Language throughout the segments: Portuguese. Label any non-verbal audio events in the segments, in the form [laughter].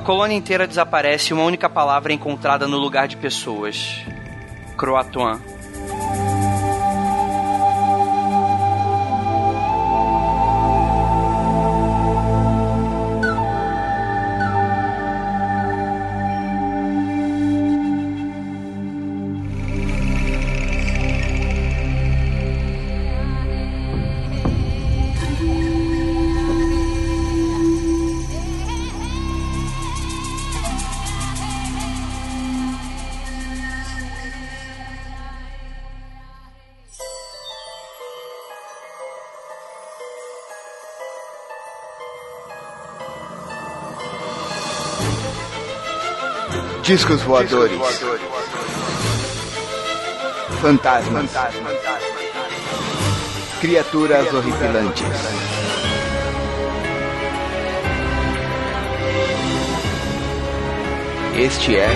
Uma colônia inteira desaparece e uma única palavra é encontrada no lugar de pessoas. Croatoan. Discos voadores. Fantasmas. Criaturas horripilantes. Este é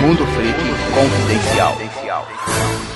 Mundo Freak Confidencial.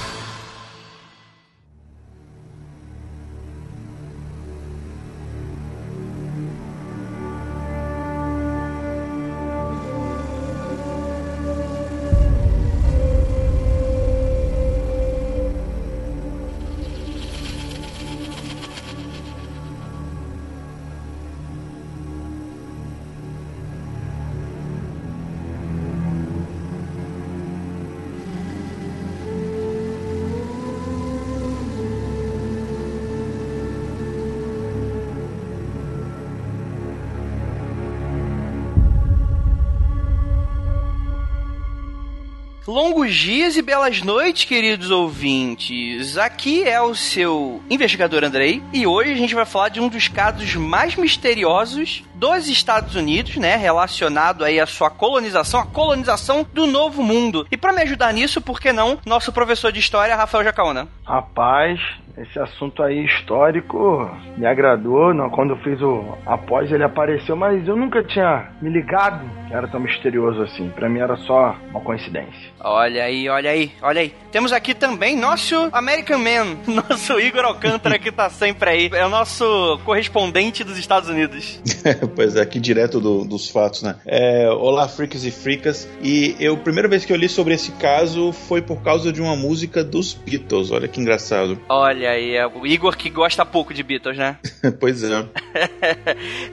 Longos dias e belas noites, queridos ouvintes. Aqui é o seu investigador Andrei e hoje a gente vai falar de um dos casos mais misteriosos dos Estados Unidos, né, relacionado aí à sua colonização, a colonização do Novo Mundo. E para me ajudar nisso, por que não, nosso professor de história, Rafael Jacaona. Rapaz, esse assunto aí histórico me agradou. Não, quando eu fiz o após ele apareceu, mas eu nunca tinha me ligado que era tão misterioso assim. Para mim era só uma coincidência. Olha aí, olha aí, olha aí. Temos aqui também nosso American Man, [laughs] nosso Igor Alcântara que tá sempre aí. É o nosso correspondente dos Estados Unidos. [laughs] [laughs] pois é, aqui direto do, dos fatos, né? É, olá, freaks e fricas. E eu, a primeira vez que eu li sobre esse caso foi por causa de uma música dos Beatles. Olha que engraçado. Olha aí, é o Igor que gosta pouco de Beatles, né? [laughs] pois é.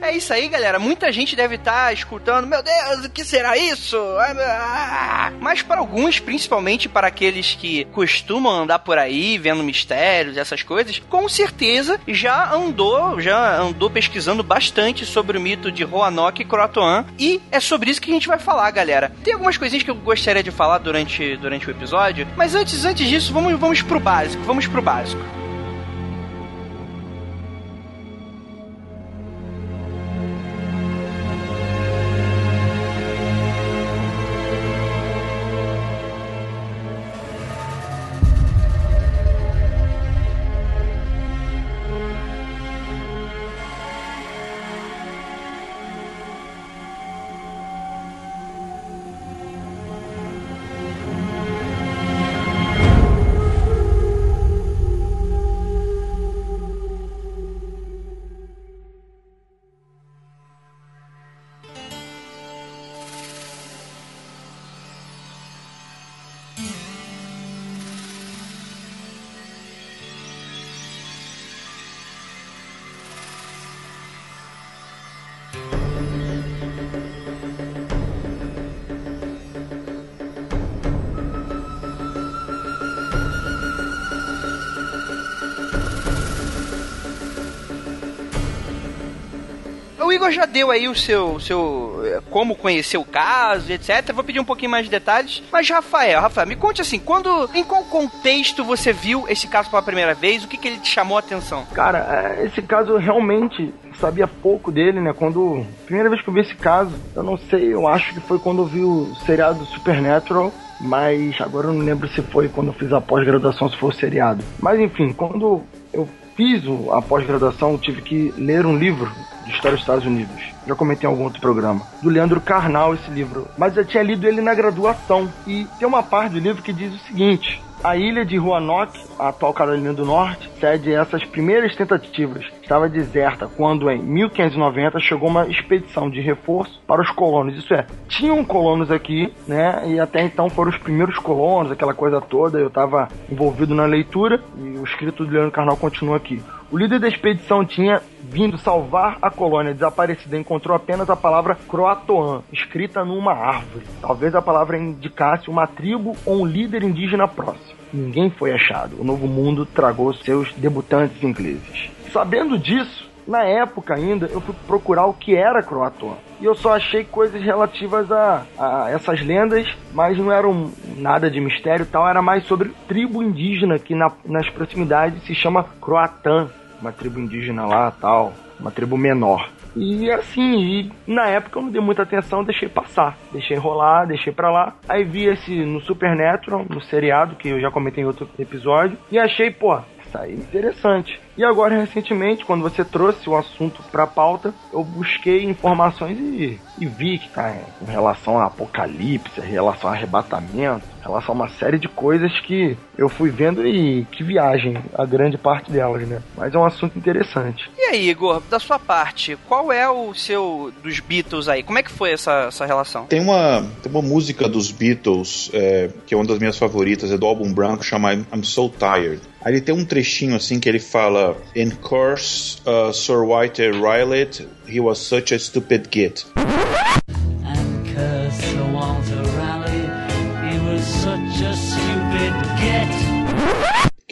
[laughs] é isso aí, galera. Muita gente deve estar tá escutando, meu Deus, o que será isso? Ah, mas para alguns, principalmente para aqueles que costumam andar por aí vendo mistérios, essas coisas, com certeza já andou, já andou pesquisando bastante sobre o mito de Roanoke e Croatoan. E é sobre isso que a gente vai falar, galera. Tem algumas coisinhas que eu gostaria de falar durante, durante o episódio, mas antes, antes disso, vamos, vamos pro básico. Vamos pro básico. Já deu aí o seu, seu eh, como conhecer o caso, etc. Vou pedir um pouquinho mais de detalhes. Mas, Rafael, Rafael, me conte assim, quando, em qual contexto você viu esse caso pela primeira vez? O que, que ele te chamou a atenção? Cara, é, esse caso realmente sabia pouco dele, né? Quando. Primeira vez que eu vi esse caso, eu não sei, eu acho que foi quando eu vi o seriado Supernatural. Mas agora eu não lembro se foi quando eu fiz a pós-graduação, se foi o seriado. Mas enfim, quando eu fiz a pós-graduação, tive que ler um livro de história dos Estados Unidos. Já comentei em algum outro programa. Do Leandro Carnal, esse livro. Mas eu tinha lido ele na graduação. E tem uma parte do livro que diz o seguinte: a ilha de Roanoke, a atual Carolina do Norte, antecede essas primeiras tentativas. Estava deserta quando, em 1590, chegou uma expedição de reforço para os colonos. Isso é, tinham colonos aqui, né? E até então foram os primeiros colonos, aquela coisa toda. Eu estava envolvido na leitura e o escrito do Leandro Carnal continua aqui. O líder da expedição tinha vindo salvar a colônia desaparecida encontrou apenas a palavra Croatoan, escrita numa árvore. Talvez a palavra indicasse uma tribo ou um líder indígena próximo. Ninguém foi achado. O Novo Mundo tragou seus debutantes ingleses. Sabendo disso, na época ainda, eu fui procurar o que era Croatoan. E eu só achei coisas relativas a, a essas lendas, mas não eram nada de mistério tal. Era mais sobre tribo indígena que na, nas proximidades se chama Croatã uma tribo indígena lá, tal, uma tribo menor. E assim, e na época eu não dei muita atenção, deixei passar. Deixei rolar, deixei pra lá. Aí vi esse no Supernatural, no seriado, que eu já comentei em outro episódio. E achei, pô, isso aí é interessante. E agora, recentemente, quando você trouxe o assunto pra pauta, eu busquei informações e, e vi que tá em relação a apocalipse, em relação a arrebatamento, relação a uma série de coisas que eu fui vendo e que viagem, a grande parte delas, né? Mas é um assunto interessante. E aí, Igor, da sua parte, qual é o seu dos Beatles aí? Como é que foi essa, essa relação? Tem uma, tem uma música dos Beatles, é, que é uma das minhas favoritas, é do álbum branco, chama I'm So Tired. Aí tem um trechinho assim que ele fala: In course, uh, Sir Walter Raleigh, he was such a stupid git.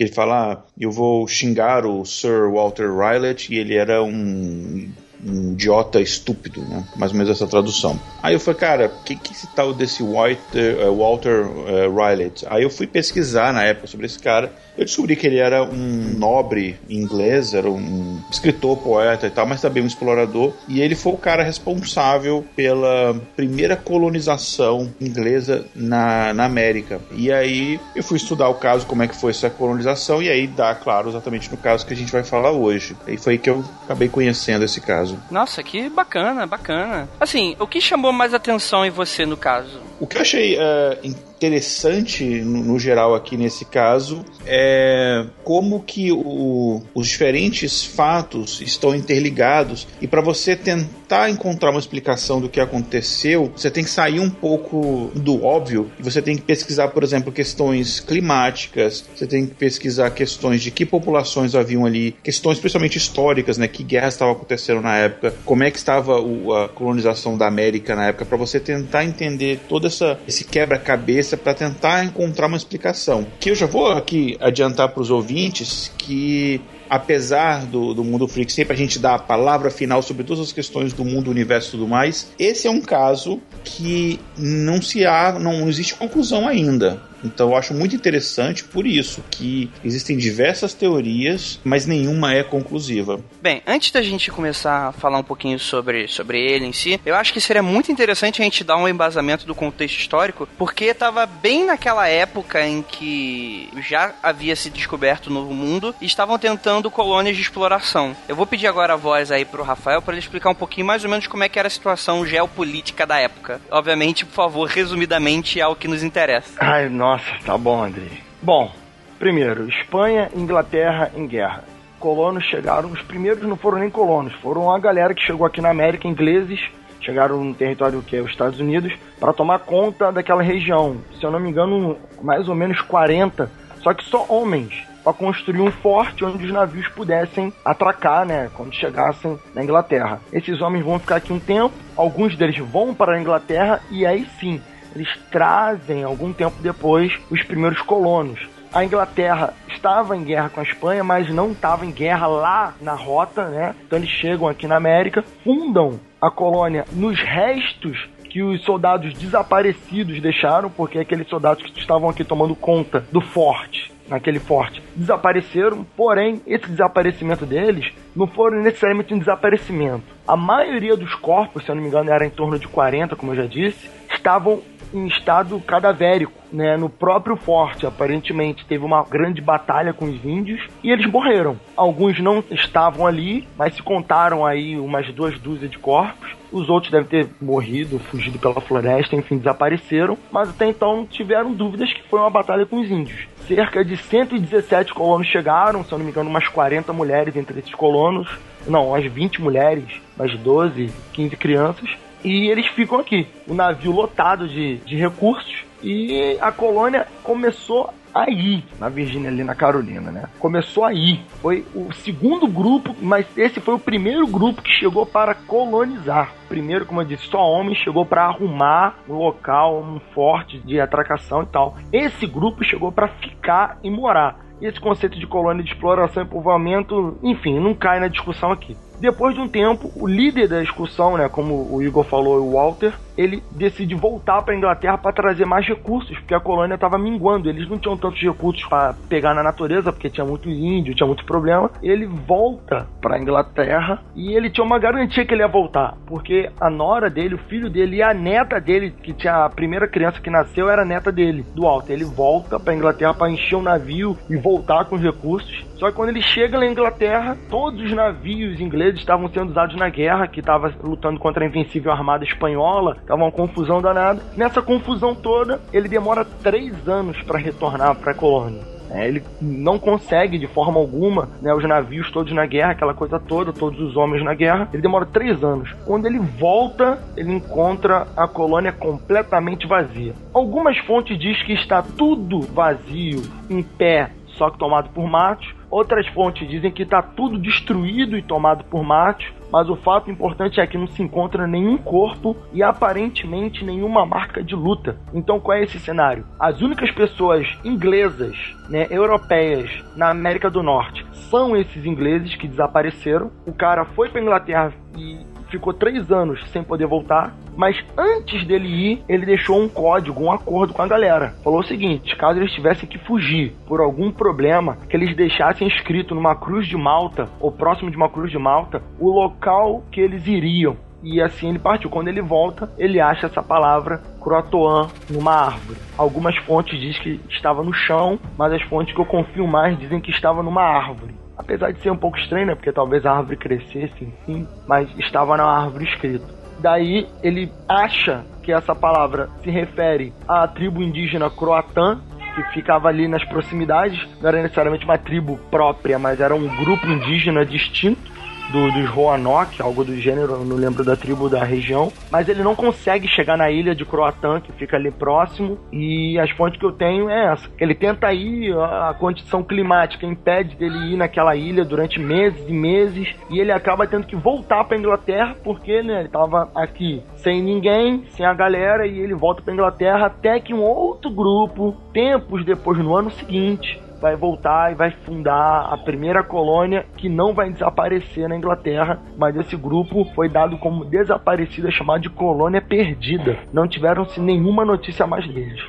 Que ele fala: ah, Eu vou xingar o Sir Walter Raleigh e ele era um um idiota estúpido, né? Mais ou menos essa tradução. Aí eu falei, cara, o que, que esse tal desse Walter, uh, Walter uh, Riley? Aí eu fui pesquisar na época sobre esse cara. Eu descobri que ele era um nobre inglês, era um escritor, poeta e tal, mas também um explorador. E ele foi o cara responsável pela primeira colonização inglesa na, na América. E aí eu fui estudar o caso, como é que foi essa colonização, e aí dá, claro, exatamente no caso que a gente vai falar hoje. E foi aí que eu acabei conhecendo esse caso. Nossa, que bacana, bacana. Assim, o que chamou mais atenção em você no caso? O que eu achei uh, interessante no, no, geral aqui nesse caso é como que o, os diferentes fatos estão interligados. E para você tentar encontrar uma explicação do que aconteceu, você tem que sair um pouco do óbvio. E você tem que pesquisar, por exemplo, questões climáticas, você tem que pesquisar questões de que populações haviam ali, questões principalmente históricas, né, que guerras estavam acontecendo na época, como é que estava o, a colonização da América na época, para você tentar entender todo essa, esse quebra-cabeça para tentar encontrar uma explicação. Que eu já vou aqui adiantar para os ouvintes que apesar do, do mundo freak sempre a gente dar a palavra final sobre todas as questões do mundo, universo e tudo mais, esse é um caso que não se há, não existe conclusão ainda. Então eu acho muito interessante por isso que existem diversas teorias, mas nenhuma é conclusiva. Bem, antes da gente começar a falar um pouquinho sobre, sobre ele em si, eu acho que seria muito interessante a gente dar um embasamento do contexto histórico, porque estava bem naquela época em que já havia se descoberto o Novo Mundo e estavam tentando colônias de exploração. Eu vou pedir agora a voz aí pro Rafael para ele explicar um pouquinho mais ou menos como é que era a situação geopolítica da época. Obviamente, por favor, resumidamente ao que nos interessa. Ai, nossa nossa, tá bom, André. Bom, primeiro, Espanha e Inglaterra em guerra. Colonos chegaram, os primeiros não foram nem colonos, foram a galera que chegou aqui na América, ingleses, chegaram no território que é os Estados Unidos, para tomar conta daquela região. Se eu não me engano, mais ou menos 40, só que só homens, para construir um forte onde os navios pudessem atracar, né, quando chegassem na Inglaterra. Esses homens vão ficar aqui um tempo, alguns deles vão para a Inglaterra e aí sim eles trazem, algum tempo depois, os primeiros colonos. A Inglaterra estava em guerra com a Espanha, mas não estava em guerra lá na rota, né? Então eles chegam aqui na América, fundam a colônia nos restos que os soldados desaparecidos deixaram, porque aqueles soldados que estavam aqui tomando conta do forte, naquele forte, desapareceram, porém, esse desaparecimento deles não foram necessariamente um desaparecimento. A maioria dos corpos, se eu não me engano, era em torno de 40, como eu já disse, estavam em estado cadavérico, né, no próprio forte, aparentemente teve uma grande batalha com os índios e eles morreram. Alguns não estavam ali, mas se contaram aí umas duas dúzias de corpos Os outros devem ter morrido, fugido pela floresta, enfim, desapareceram. Mas até então tiveram dúvidas que foi uma batalha com os índios. Cerca de 117 colonos chegaram, se eu não me engano, umas 40 mulheres entre esses colonos. Não, umas 20 mulheres, umas 12, 15 crianças. E eles ficam aqui. O navio lotado de, de recursos. E a colônia começou aí, na Virgínia, ali na Carolina, né? Começou aí. Foi o segundo grupo, mas esse foi o primeiro grupo que chegou para colonizar. Primeiro, como eu disse, só homem chegou para arrumar um local, um forte de atracação e tal. Esse grupo chegou para ficar e morar. Esse conceito de colônia de exploração e povoamento, enfim, não cai na discussão aqui. Depois de um tempo, o líder da excursão, né, como o Igor falou, o Walter, ele decide voltar para Inglaterra para trazer mais recursos, porque a colônia estava minguando. Eles não tinham tantos recursos para pegar na natureza, porque tinha muito índio, tinha muito problema. Ele volta para Inglaterra e ele tinha uma garantia que ele ia voltar, porque a nora dele, o filho dele e a neta dele, que tinha a primeira criança que nasceu, era neta dele, do Walter. Ele volta para Inglaterra para encher o navio e voltar com os recursos. Só que quando ele chega na Inglaterra, todos os navios ingleses estavam sendo usados na guerra, que estava lutando contra a invencível armada espanhola, tava uma confusão danada. Nessa confusão toda, ele demora três anos para retornar para a colônia. É, ele não consegue de forma alguma, né, os navios todos na guerra, aquela coisa toda, todos os homens na guerra. Ele demora três anos. Quando ele volta, ele encontra a colônia completamente vazia. Algumas fontes dizem que está tudo vazio, em pé, só que tomado por matos. Outras fontes dizem que está tudo destruído e tomado por matos, mas o fato importante é que não se encontra nenhum corpo e aparentemente nenhuma marca de luta. Então qual é esse cenário? As únicas pessoas inglesas, né, europeias na América do Norte são esses ingleses que desapareceram. O cara foi para Inglaterra e ficou três anos sem poder voltar. Mas antes dele ir, ele deixou um código, um acordo com a galera. Falou o seguinte: caso eles tivessem que fugir por algum problema, que eles deixassem escrito numa cruz de Malta, ou próximo de uma cruz de Malta, o local que eles iriam. E assim ele partiu. Quando ele volta, ele acha essa palavra Croatoan numa árvore. Algumas fontes dizem que estava no chão, mas as fontes que eu confio mais dizem que estava numa árvore. Apesar de ser um pouco estranho, né? Porque talvez a árvore crescesse, enfim, mas estava na árvore escrito. Daí ele acha que essa palavra se refere à tribo indígena Croatã, que ficava ali nas proximidades. Não era necessariamente uma tribo própria, mas era um grupo indígena distinto do, dos Roanoke, algo do gênero, não lembro da tribo da região. Mas ele não consegue chegar na ilha de Croatã, que fica ali próximo. E as fontes que eu tenho é essa. Ele tenta ir, a condição climática impede dele ir naquela ilha durante meses e meses. E ele acaba tendo que voltar para Inglaterra, porque né, ele estava aqui sem ninguém, sem a galera, e ele volta para Inglaterra até que um outro grupo, tempos depois, no ano seguinte, vai voltar e vai fundar a primeira colônia que não vai desaparecer na Inglaterra, mas esse grupo foi dado como desaparecida, chamado de colônia perdida. Não tiveram-se nenhuma notícia mais deles.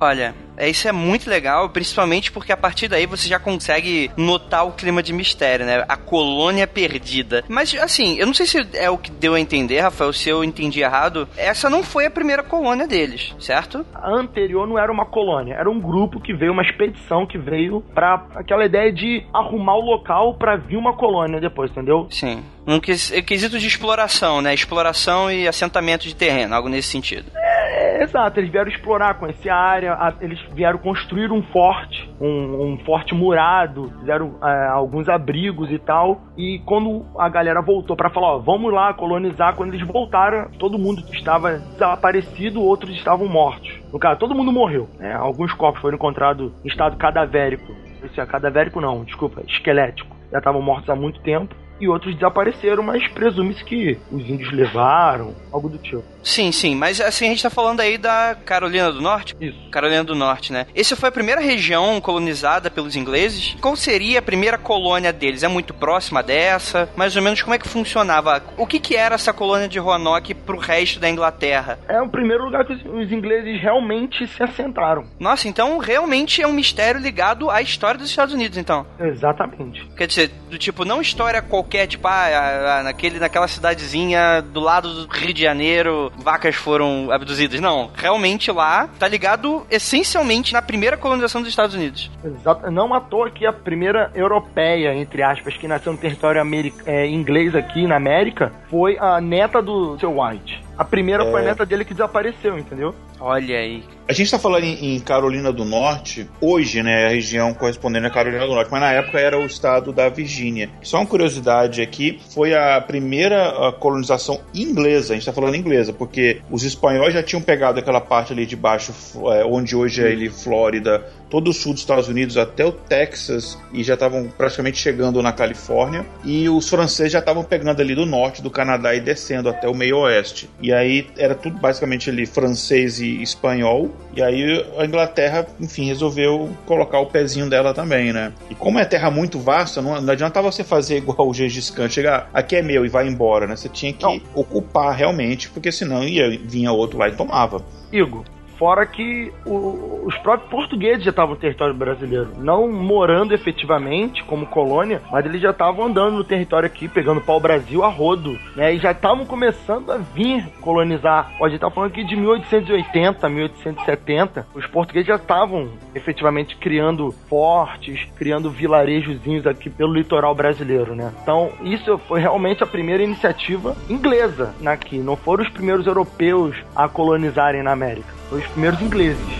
Olha, é, isso é muito legal, principalmente porque a partir daí você já consegue notar o clima de mistério, né? A colônia perdida. Mas, assim, eu não sei se é o que deu a entender, Rafael, se eu entendi errado. Essa não foi a primeira colônia deles, certo? A anterior não era uma colônia, era um grupo que veio, uma expedição que veio para aquela ideia de arrumar o local para vir uma colônia depois, entendeu? Sim. Um quesito de exploração, né? Exploração e assentamento de terreno, algo nesse sentido. É, exato, eles vieram explorar, conhecer a área, eles vieram construir um forte, um, um forte murado, fizeram é, alguns abrigos e tal. E quando a galera voltou para falar, ó, vamos lá colonizar, quando eles voltaram, todo mundo estava desaparecido, outros estavam mortos. No caso, todo mundo morreu. Né? Alguns corpos foram encontrados em estado cadavérico. Esse é cadavérico não, desculpa, esquelético. Já estavam mortos há muito tempo e outros desapareceram, mas presume-se que os índios levaram, algo do tipo. Sim, sim, mas assim, a gente tá falando aí da Carolina do Norte? Isso. Carolina do Norte, né? Essa foi a primeira região colonizada pelos ingleses. Qual seria a primeira colônia deles? É muito próxima dessa? Mais ou menos como é que funcionava? O que que era essa colônia de Roanoke pro resto da Inglaterra? É o primeiro lugar que os ingleses realmente se assentaram. Nossa, então realmente é um mistério ligado à história dos Estados Unidos, então. Exatamente. Quer dizer, do tipo, não história qualquer tipo, ah, naquele, naquela cidadezinha do lado do Rio de Janeiro, vacas foram abduzidas. Não, realmente lá tá ligado essencialmente na primeira colonização dos Estados Unidos. Exato. Não à toa que a primeira europeia, entre aspas, que nasceu no território é, inglês aqui na América, foi a neta do seu White. A primeira é... foi a neta dele que desapareceu, entendeu? Olha aí. A gente está falando em, em, Carolina do Norte, hoje, né, a região correspondente a Carolina do Norte, mas na época era o estado da Virgínia. Só uma curiosidade aqui, foi a primeira colonização inglesa, a gente está falando inglesa, porque os espanhóis já tinham pegado aquela parte ali de baixo, é, onde hoje é ali Flórida, todo o sul dos Estados Unidos até o Texas e já estavam praticamente chegando na Califórnia, e os franceses já estavam pegando ali do norte do Canadá e descendo até o meio oeste. E aí era tudo basicamente ali francês e espanhol. E aí a Inglaterra, enfim, resolveu colocar o pezinho dela também, né? E como é terra muito vasta, não, não adianta você fazer igual o Gengis Khan, chegar aqui é meu e vai embora, né? Você tinha que não. ocupar realmente, porque senão ia vinha outro lá e tomava. Igor, Fora que o, os próprios portugueses já estavam no território brasileiro. Não morando efetivamente como colônia, mas eles já estavam andando no território aqui, pegando pau-brasil a rodo, né? E já estavam começando a vir colonizar. Pode estar falando aqui de 1880, 1870. Os portugueses já estavam efetivamente criando fortes, criando vilarejozinhos aqui pelo litoral brasileiro, né? Então, isso foi realmente a primeira iniciativa inglesa aqui. Não foram os primeiros europeus a colonizarem na América os primeiros ingleses.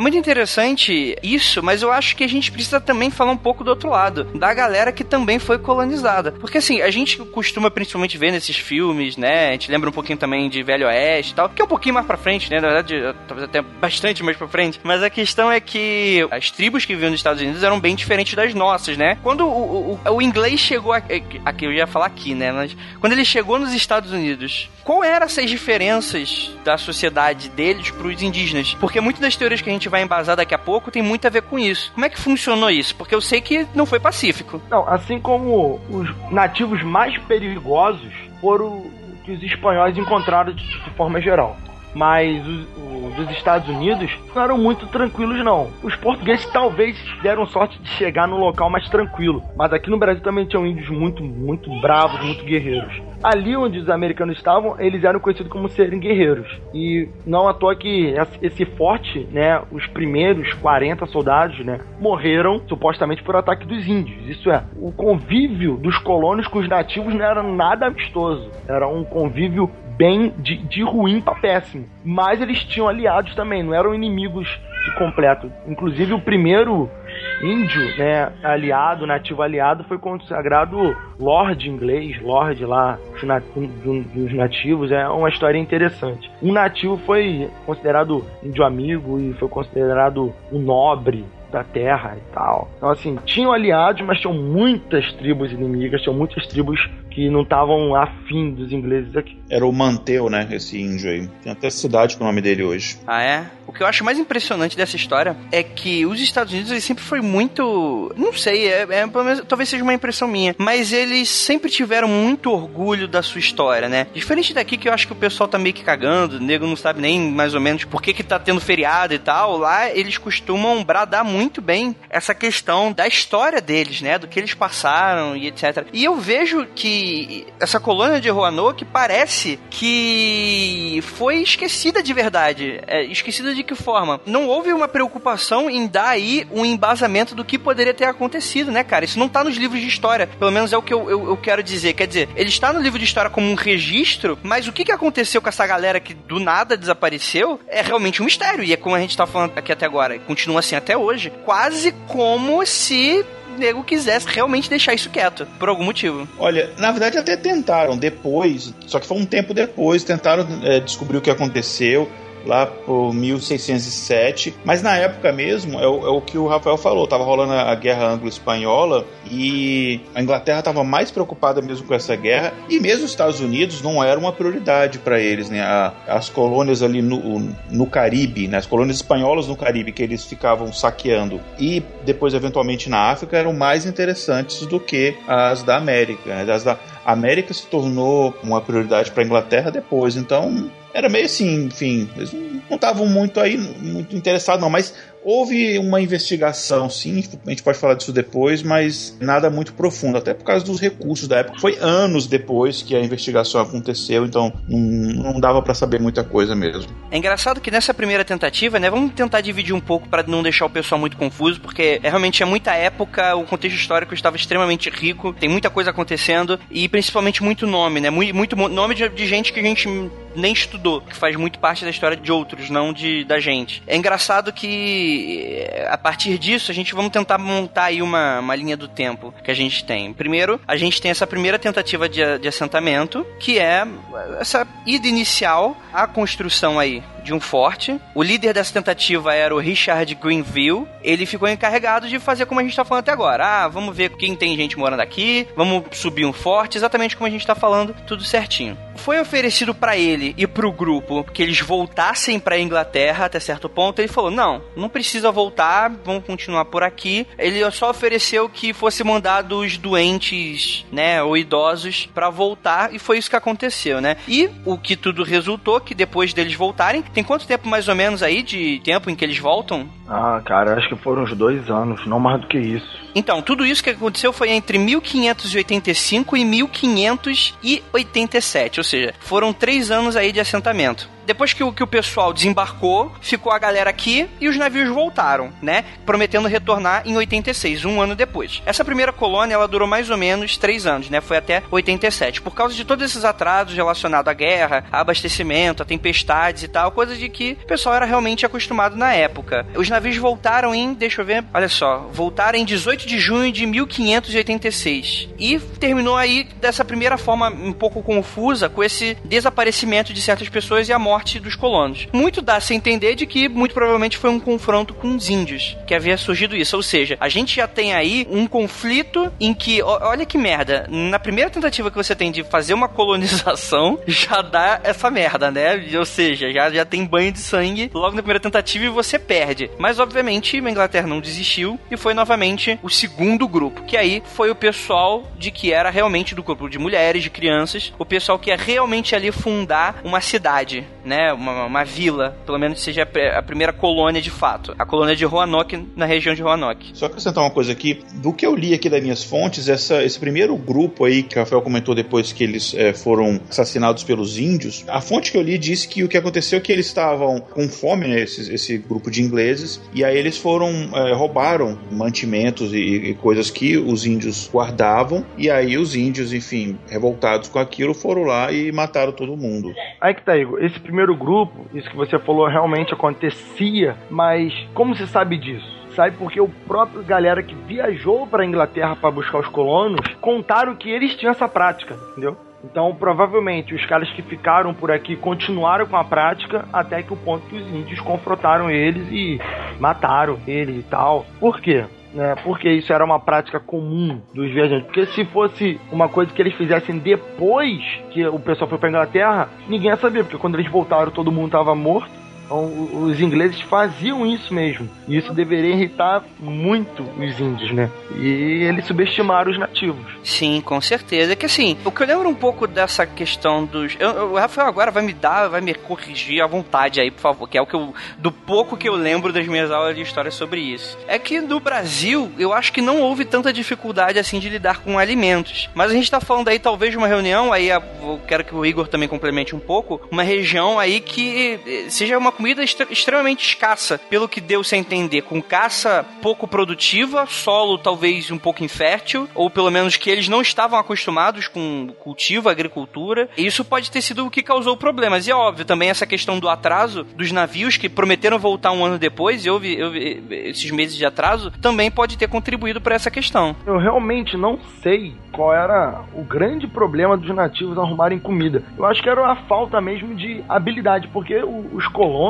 Muito interessante isso, mas eu acho que a gente precisa também falar um pouco do outro lado, da galera que também foi colonizada. Porque assim, a gente costuma principalmente ver nesses filmes, né? A gente lembra um pouquinho também de Velho Oeste e tal, que é um pouquinho mais pra frente, né? Na verdade, talvez até bastante mais pra frente. Mas a questão é que as tribos que viviam nos Estados Unidos eram bem diferentes das nossas, né? Quando o, o, o inglês chegou aqui, aqui, eu ia falar aqui, né? Mas quando ele chegou nos Estados Unidos, qual eram essas diferenças da sociedade deles pros indígenas? Porque muitas das teorias que a gente vai embasar daqui a pouco tem muito a ver com isso. Como é que funcionou isso? Porque eu sei que não foi pacífico. Não, assim como os nativos mais perigosos foram que os espanhóis encontraram de, de forma geral mas os, os, dos Estados Unidos não eram muito tranquilos, não. Os portugueses talvez deram sorte de chegar num local mais tranquilo, mas aqui no Brasil também tinham índios muito, muito bravos, muito guerreiros. Ali onde os americanos estavam, eles eram conhecidos como serem guerreiros. E não à toa que esse forte, né, os primeiros 40 soldados, né, morreram supostamente por ataque dos índios. Isso é, o convívio dos colonos com os nativos não era nada amistoso. Era um convívio bem de, de ruim para péssimo. Mas eles tinham aliados também, não eram inimigos de completo. Inclusive o primeiro índio, né, aliado, nativo aliado, foi consagrado Lord inglês, Lord lá dos nativos. É uma história interessante. Um nativo foi considerado índio amigo e foi considerado um nobre da terra e tal. Então, assim, tinham aliados, mas tinham muitas tribos inimigas, tinham muitas tribos que não estavam afim dos ingleses aqui. Era o Manteu, né? Esse índio aí. Tem até cidade com o nome dele hoje. Ah, é? O que eu acho mais impressionante dessa história é que os Estados Unidos eles sempre foi muito. Não sei, é, é, talvez seja uma impressão minha, mas eles sempre tiveram muito orgulho da sua história, né? Diferente daqui que eu acho que o pessoal tá meio que cagando, o nego não sabe nem mais ou menos por que, que tá tendo feriado e tal. Lá eles costumam bradar muito bem essa questão da história deles, né? Do que eles passaram e etc. E eu vejo que que essa colônia de Roanoke parece que foi esquecida de verdade. É, esquecida de que forma? Não houve uma preocupação em dar aí um embasamento do que poderia ter acontecido, né, cara? Isso não tá nos livros de história. Pelo menos é o que eu, eu, eu quero dizer. Quer dizer, ele está no livro de história como um registro, mas o que, que aconteceu com essa galera que do nada desapareceu é realmente um mistério. E é como a gente tá falando aqui até agora. Continua assim até hoje. Quase como se nego quisesse realmente deixar isso quieto, por algum motivo. Olha, na verdade até tentaram depois, só que foi um tempo depois, tentaram é, descobrir o que aconteceu lá por 1607. Mas na época mesmo, é o, é o que o Rafael falou, tava rolando a guerra anglo-espanhola e a Inglaterra estava mais preocupada mesmo com essa guerra e mesmo os Estados Unidos não era uma prioridade para eles, né? A, as colônias ali no, no Caribe, né? as colônias espanholas no Caribe que eles ficavam saqueando e depois eventualmente na África eram mais interessantes do que as da América. Né? As da América se tornou uma prioridade para a Inglaterra depois, então era meio assim, enfim, eles não estavam muito aí, muito interessados não, mas Houve uma investigação, sim, a gente pode falar disso depois, mas nada muito profundo, até por causa dos recursos da época. Foi anos depois que a investigação aconteceu, então não, não dava para saber muita coisa mesmo. É engraçado que nessa primeira tentativa, né, vamos tentar dividir um pouco para não deixar o pessoal muito confuso, porque é, realmente é muita época, o contexto histórico estava extremamente rico, tem muita coisa acontecendo e principalmente muito nome, né, muito, muito nome de, de gente que a gente nem estudou, que faz muito parte da história de outros, não de da gente. É engraçado que a partir disso a gente vamos tentar montar aí uma, uma linha do tempo que a gente tem. Primeiro, a gente tem essa primeira tentativa de, de assentamento, que é essa ida inicial à construção aí de um forte. O líder dessa tentativa era o Richard Greenville. Ele ficou encarregado de fazer como a gente está falando até agora. Ah, vamos ver quem tem gente morando aqui, vamos subir um forte, exatamente como a gente está falando, tudo certinho. Foi oferecido para ele e para o grupo que eles voltassem para Inglaterra até certo ponto. Ele falou: "Não, não precisa voltar, vamos continuar por aqui". Ele só ofereceu que fosse mandado os doentes, né, ou idosos para voltar e foi isso que aconteceu, né? E o que tudo resultou que depois deles voltarem, tem quanto tempo mais ou menos aí de tempo em que eles voltam? Ah, cara, acho que foram uns dois anos, não mais do que isso. Então, tudo isso que aconteceu foi entre 1585 e 1587, ou seja, foram três anos aí de assentamento. Depois que o, que o pessoal desembarcou, ficou a galera aqui e os navios voltaram, né? Prometendo retornar em 86, um ano depois. Essa primeira colônia, ela durou mais ou menos três anos, né? Foi até 87. Por causa de todos esses atrasos relacionados à guerra, a abastecimento, a tempestades e tal, coisa de que o pessoal era realmente acostumado na época. Os navios voltaram em, deixa eu ver, olha só, voltaram em 18 de junho de 1586. E terminou aí dessa primeira forma um pouco confusa, com esse desaparecimento de certas pessoas e a morte morte dos colonos. Muito dá-se a entender de que muito provavelmente foi um confronto com os índios que havia surgido isso. Ou seja, a gente já tem aí um conflito em que, olha que merda, na primeira tentativa que você tem de fazer uma [laughs] colonização, já dá essa merda, né? Ou seja, já, já tem banho de sangue logo na primeira tentativa e você perde. Mas obviamente a Inglaterra não desistiu e foi novamente o segundo grupo, que aí foi o pessoal de que era realmente do grupo de mulheres, de crianças, o pessoal que ia realmente ali fundar uma cidade né, uma, uma vila, pelo menos seja a primeira colônia de fato, a colônia de Roanoke na região de Roanoke. Só acrescentar uma coisa aqui, do que eu li aqui das minhas fontes, essa, esse primeiro grupo aí que o Rafael comentou depois que eles é, foram assassinados pelos índios, a fonte que eu li disse que o que aconteceu é que eles estavam com fome, né, esse, esse grupo de ingleses, e aí eles foram, é, roubaram mantimentos e, e coisas que os índios guardavam, e aí os índios, enfim, revoltados com aquilo, foram lá e mataram todo mundo. Aí que tá, Igor, esse primeiro grupo, isso que você falou realmente acontecia, mas como se sabe disso? sabe? Porque o próprio galera que viajou para Inglaterra para buscar os colonos contaram que eles tinham essa prática, entendeu? Então, provavelmente, os caras que ficaram por aqui continuaram com a prática até que o ponto que os índios confrontaram eles e mataram ele e tal. Por quê? Né? Porque isso era uma prática comum dos viajantes. Porque se fosse uma coisa que eles fizessem depois que o pessoal foi para Inglaterra, ninguém ia saber, porque quando eles voltaram todo mundo estava morto os ingleses faziam isso mesmo. E isso deveria irritar muito os índios, né? E eles subestimaram os nativos. Sim, com certeza. É que assim, o que eu lembro um pouco dessa questão dos. Eu, o Rafael agora vai me dar, vai me corrigir à vontade aí, por favor, que é o que eu. Do pouco que eu lembro das minhas aulas de história sobre isso. É que no Brasil, eu acho que não houve tanta dificuldade assim de lidar com alimentos. Mas a gente tá falando aí, talvez, de uma reunião, aí eu quero que o Igor também complemente um pouco, uma região aí que eh, seja uma comida extremamente escassa, pelo que deu-se a entender, com caça pouco produtiva, solo talvez um pouco infértil, ou pelo menos que eles não estavam acostumados com cultivo, agricultura. E isso pode ter sido o que causou problemas. E é óbvio também essa questão do atraso dos navios que prometeram voltar um ano depois, e houve, houve esses meses de atraso, também pode ter contribuído para essa questão. Eu realmente não sei qual era o grande problema dos nativos arrumarem comida. Eu acho que era a falta mesmo de habilidade, porque os colonos,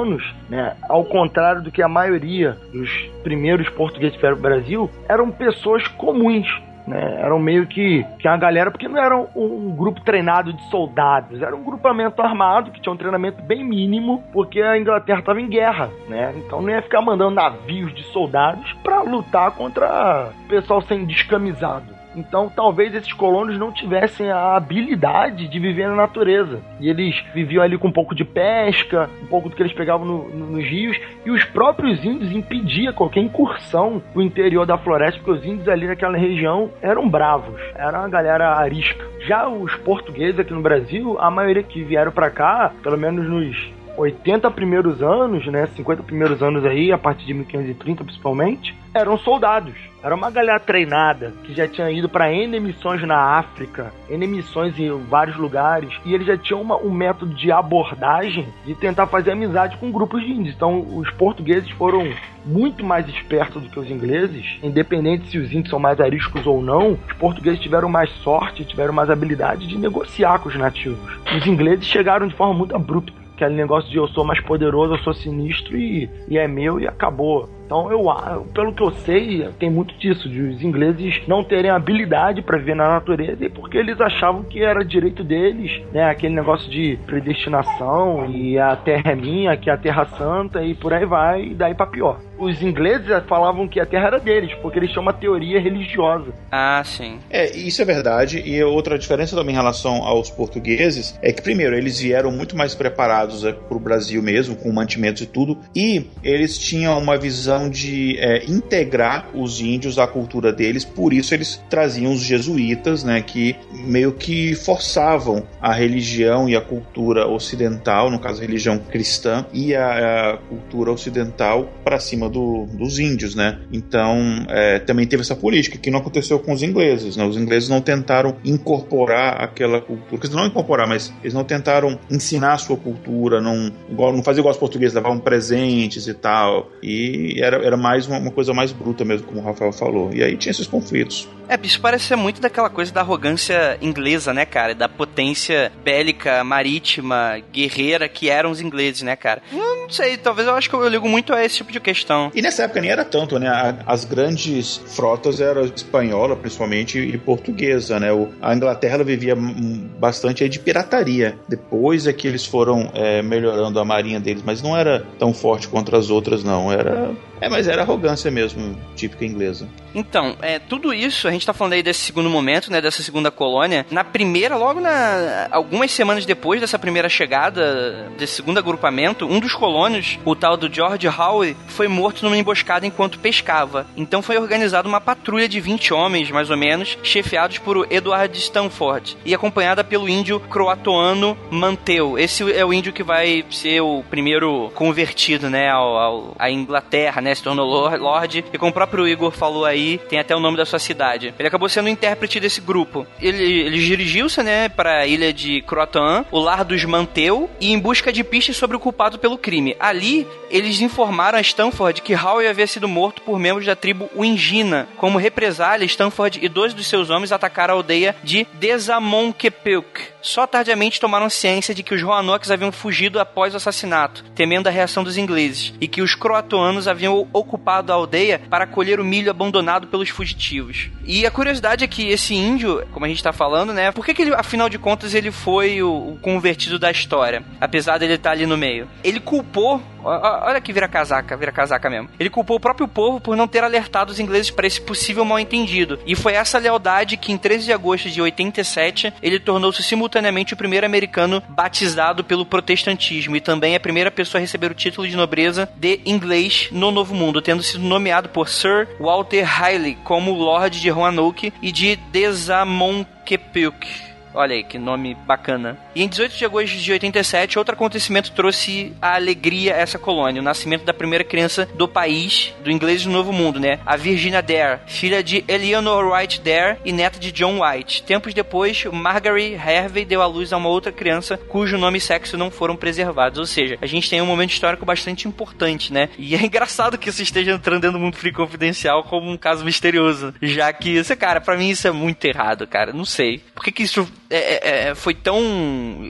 né, ao contrário do que a maioria dos primeiros portugueses para o Brasil, eram pessoas comuns. Né, eram meio que, que a galera, porque não era um, um, grupo treinado de soldados, era um grupamento armado que tinha um treinamento bem mínimo, porque a Inglaterra estava em guerra, né? Então não ia ficar mandando navios de soldados para lutar contra pessoal sendo descamisado. Então, talvez esses colonos não tivessem a habilidade de viver na natureza. E eles viviam ali com um pouco de pesca, um pouco do que eles pegavam no, no, nos rios, e os próprios índios impediam qualquer incursão no interior da floresta, porque os índios ali naquela região eram bravos, era uma galera arisca. Já os portugueses aqui no Brasil, a maioria que vieram para cá, pelo menos nos 80 primeiros anos, né, 50 primeiros anos aí, a partir de 1530 principalmente, eram soldados. Era uma galera treinada que já tinha ido para N missões na África, N missões em vários lugares, e eles já tinham uma, um método de abordagem de tentar fazer amizade com grupos de índios. Então, os portugueses foram muito mais espertos do que os ingleses, independente se os índios são mais ariscos ou não, os portugueses tiveram mais sorte, tiveram mais habilidade de negociar com os nativos. Os ingleses chegaram de forma muito abrupta aquele negócio de eu sou mais poderoso, eu sou sinistro e, e é meu e acabou. Então, eu, pelo que eu sei, tem muito disso, de os ingleses não terem habilidade para viver na natureza e porque eles achavam que era direito deles, né? Aquele negócio de predestinação e a terra é minha, que é a terra santa e por aí vai, e daí para pior. Os ingleses falavam que a terra era deles, porque eles tinham uma teoria religiosa. Ah, sim. É, isso é verdade. E outra diferença também em relação aos portugueses é que, primeiro, eles vieram muito mais preparados é, para o Brasil mesmo, com mantimentos e tudo, e eles tinham uma visão visão de é, integrar os índios à cultura deles, por isso eles traziam os jesuítas, né, que meio que forçavam a religião e a cultura ocidental, no caso a religião cristã, e a, a cultura ocidental para cima do, dos índios, né? Então é, também teve essa política que não aconteceu com os ingleses, né? Os ingleses não tentaram incorporar aquela cultura, não incorporar, mas eles não tentaram ensinar a sua cultura, não, não fazer igual os portugueses, levavam presentes e tal, e era, era mais uma, uma, coisa mais bruta mesmo, como o Rafael falou. E aí tinha esses conflitos. É, isso parece ser muito daquela coisa da arrogância inglesa, né, cara? Da potência bélica, marítima, guerreira que eram os ingleses, né, cara? Eu não sei, talvez eu acho que eu ligo muito a esse tipo de questão. E nessa época nem era tanto, né? As grandes frotas eram espanhola, principalmente, e portuguesa, né? A Inglaterra vivia bastante de pirataria. Depois é que eles foram é, melhorando a marinha deles, mas não era tão forte contra as outras, não. Era é, mas era arrogância mesmo, típica inglesa. Então, é, tudo isso, a gente tá falando aí desse segundo momento, né, dessa segunda colônia. Na primeira, logo na algumas semanas depois dessa primeira chegada, desse segundo agrupamento, um dos colonos, o tal do George Howe, foi morto numa emboscada enquanto pescava. Então foi organizada uma patrulha de 20 homens, mais ou menos, chefiados por Edward Stanford e acompanhada pelo índio croatoano Manteu. Esse é o índio que vai ser o primeiro convertido, né, ao, ao à Inglaterra, né, se tornou Lorde, e como o próprio Igor falou aí, tem até o nome da sua cidade. Ele acabou sendo o intérprete desse grupo. Ele, ele dirigiu-se, né, para a ilha de Croatan, o lar dos Manteu, e em busca de pistas sobre o culpado pelo crime. Ali, eles informaram a Stanford que Howe havia sido morto por membros da tribo Wingina. Como represália, Stanford e dois dos seus homens atacaram a aldeia de Desamonkepuk. Só tardiamente tomaram ciência de que os Roanoks haviam fugido após o assassinato, temendo a reação dos ingleses, e que os croatoanos haviam tinham ocupado a aldeia para colher o milho abandonado pelos fugitivos. E a curiosidade é que esse índio, como a gente está falando, né? Por que, que ele, afinal de contas, ele foi o, o convertido da história? Apesar dele estar tá ali no meio. Ele culpou Olha que vira casaca, vira casaca mesmo. Ele culpou o próprio povo por não ter alertado os ingleses para esse possível mal-entendido. E foi essa lealdade que, em 13 de agosto de 87, ele tornou-se simultaneamente o primeiro americano batizado pelo protestantismo e também a primeira pessoa a receber o título de nobreza de inglês no Novo Mundo, tendo sido nomeado por Sir Walter Raleigh como Lord de Roanoke e de Desamonkepuk. Olha aí, que nome bacana. E em 18 de agosto de 87, outro acontecimento trouxe a alegria a essa colônia, o nascimento da primeira criança do país, do inglês do Novo Mundo, né? A Virginia Dare, filha de Eleanor White Dare e neta de John White. Tempos depois, Margaret Hervey deu à luz a uma outra criança cujo nome e sexo não foram preservados. Ou seja, a gente tem um momento histórico bastante importante, né? E é [laughs] engraçado que isso esteja entrando dentro do mundo free confidencial como um caso misterioso, já que, cara, para mim isso é muito errado, cara. Não sei. Por que que isso é, é, é, foi tão.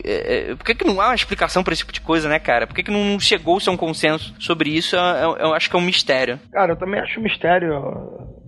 É, é, por que, que não há uma explicação para esse tipo de coisa, né, cara? Por que, que não chegou-se a um consenso sobre isso? Eu, eu, acho que é um mistério. Cara, eu também acho um mistério.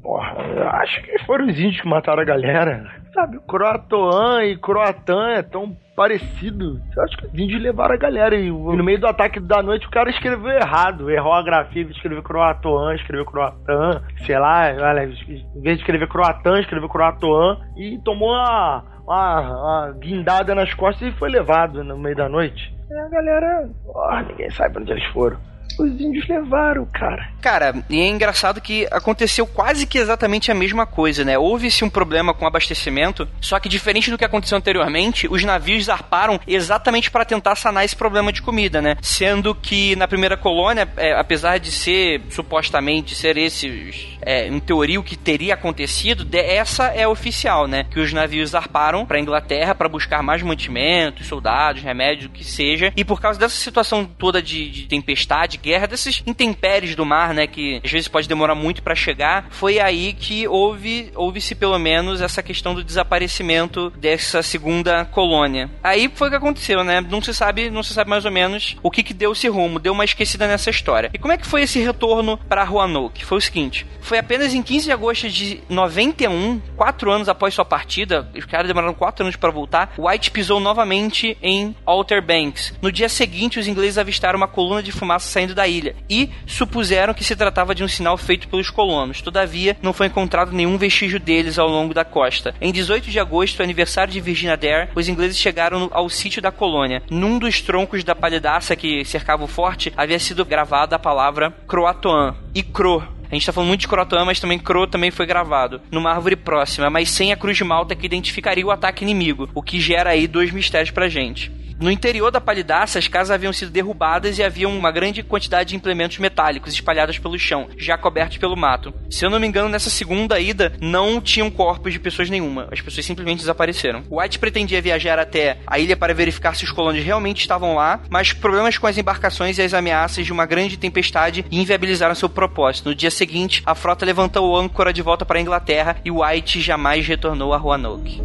Porra, eu acho que foram os índios que mataram a galera. Sabe, Croatoan e Croatan é tão parecido. Eu acho que os índios levaram a galera. E no meio do ataque da noite, o cara escreveu errado. Errou a grafia, escreveu Croatoan, escreveu Croatan, sei lá, olha, em vez de escrever Croatan, escreveu Croatoan e tomou a uma, uma guindada nas costas e foi levado no meio da noite. E a galera, oh, ninguém sabe onde eles foram. Os índios levaram, cara. Cara, e é engraçado que aconteceu quase que exatamente a mesma coisa, né? Houve-se um problema com abastecimento, só que diferente do que aconteceu anteriormente, os navios zarparam exatamente para tentar sanar esse problema de comida, né? Sendo que na primeira colônia, é, apesar de ser supostamente ser esses, é, em teoria, o que teria acontecido, essa é oficial, né? Que os navios zarparam para Inglaterra para buscar mais mantimentos, soldados, remédios, o que seja, e por causa dessa situação toda de, de tempestade, guerra, desses intempéries do mar, né, que às vezes pode demorar muito para chegar, foi aí que houve, houve-se pelo menos essa questão do desaparecimento dessa segunda colônia. Aí foi o que aconteceu, né? Não se sabe, não se sabe mais ou menos o que que deu esse rumo, deu uma esquecida nessa história. E como é que foi esse retorno para Roanoke? Foi o seguinte, foi apenas em 15 de agosto de 91, quatro anos após sua partida, os caras demoraram quatro anos para voltar, White pisou novamente em Outer Banks. No dia seguinte, os ingleses avistaram uma coluna de fumaça saindo da ilha e supuseram que se tratava de um sinal feito pelos colonos. Todavia, não foi encontrado nenhum vestígio deles ao longo da costa. Em 18 de agosto, aniversário de Virginia Dare, os ingleses chegaram ao sítio da colônia. Num dos troncos da palhaça que cercava o forte, havia sido gravada a palavra Croatoan e Cro a gente tá falando muito de Croatoan, mas também Cro também foi gravado numa árvore próxima, mas sem a cruz de malta que identificaria o ataque inimigo, o que gera aí dois mistérios pra gente. No interior da palidaça, as casas haviam sido derrubadas e havia uma grande quantidade de implementos metálicos espalhados pelo chão, já cobertos pelo mato. Se eu não me engano, nessa segunda ida, não tinham corpos de pessoas nenhuma. As pessoas simplesmente desapareceram. White pretendia viajar até a ilha para verificar se os colonos realmente estavam lá, mas problemas com as embarcações e as ameaças de uma grande tempestade inviabilizaram seu propósito. No dia seguinte, a frota levantou âncora de volta para a Inglaterra e White jamais retornou a Roanoke.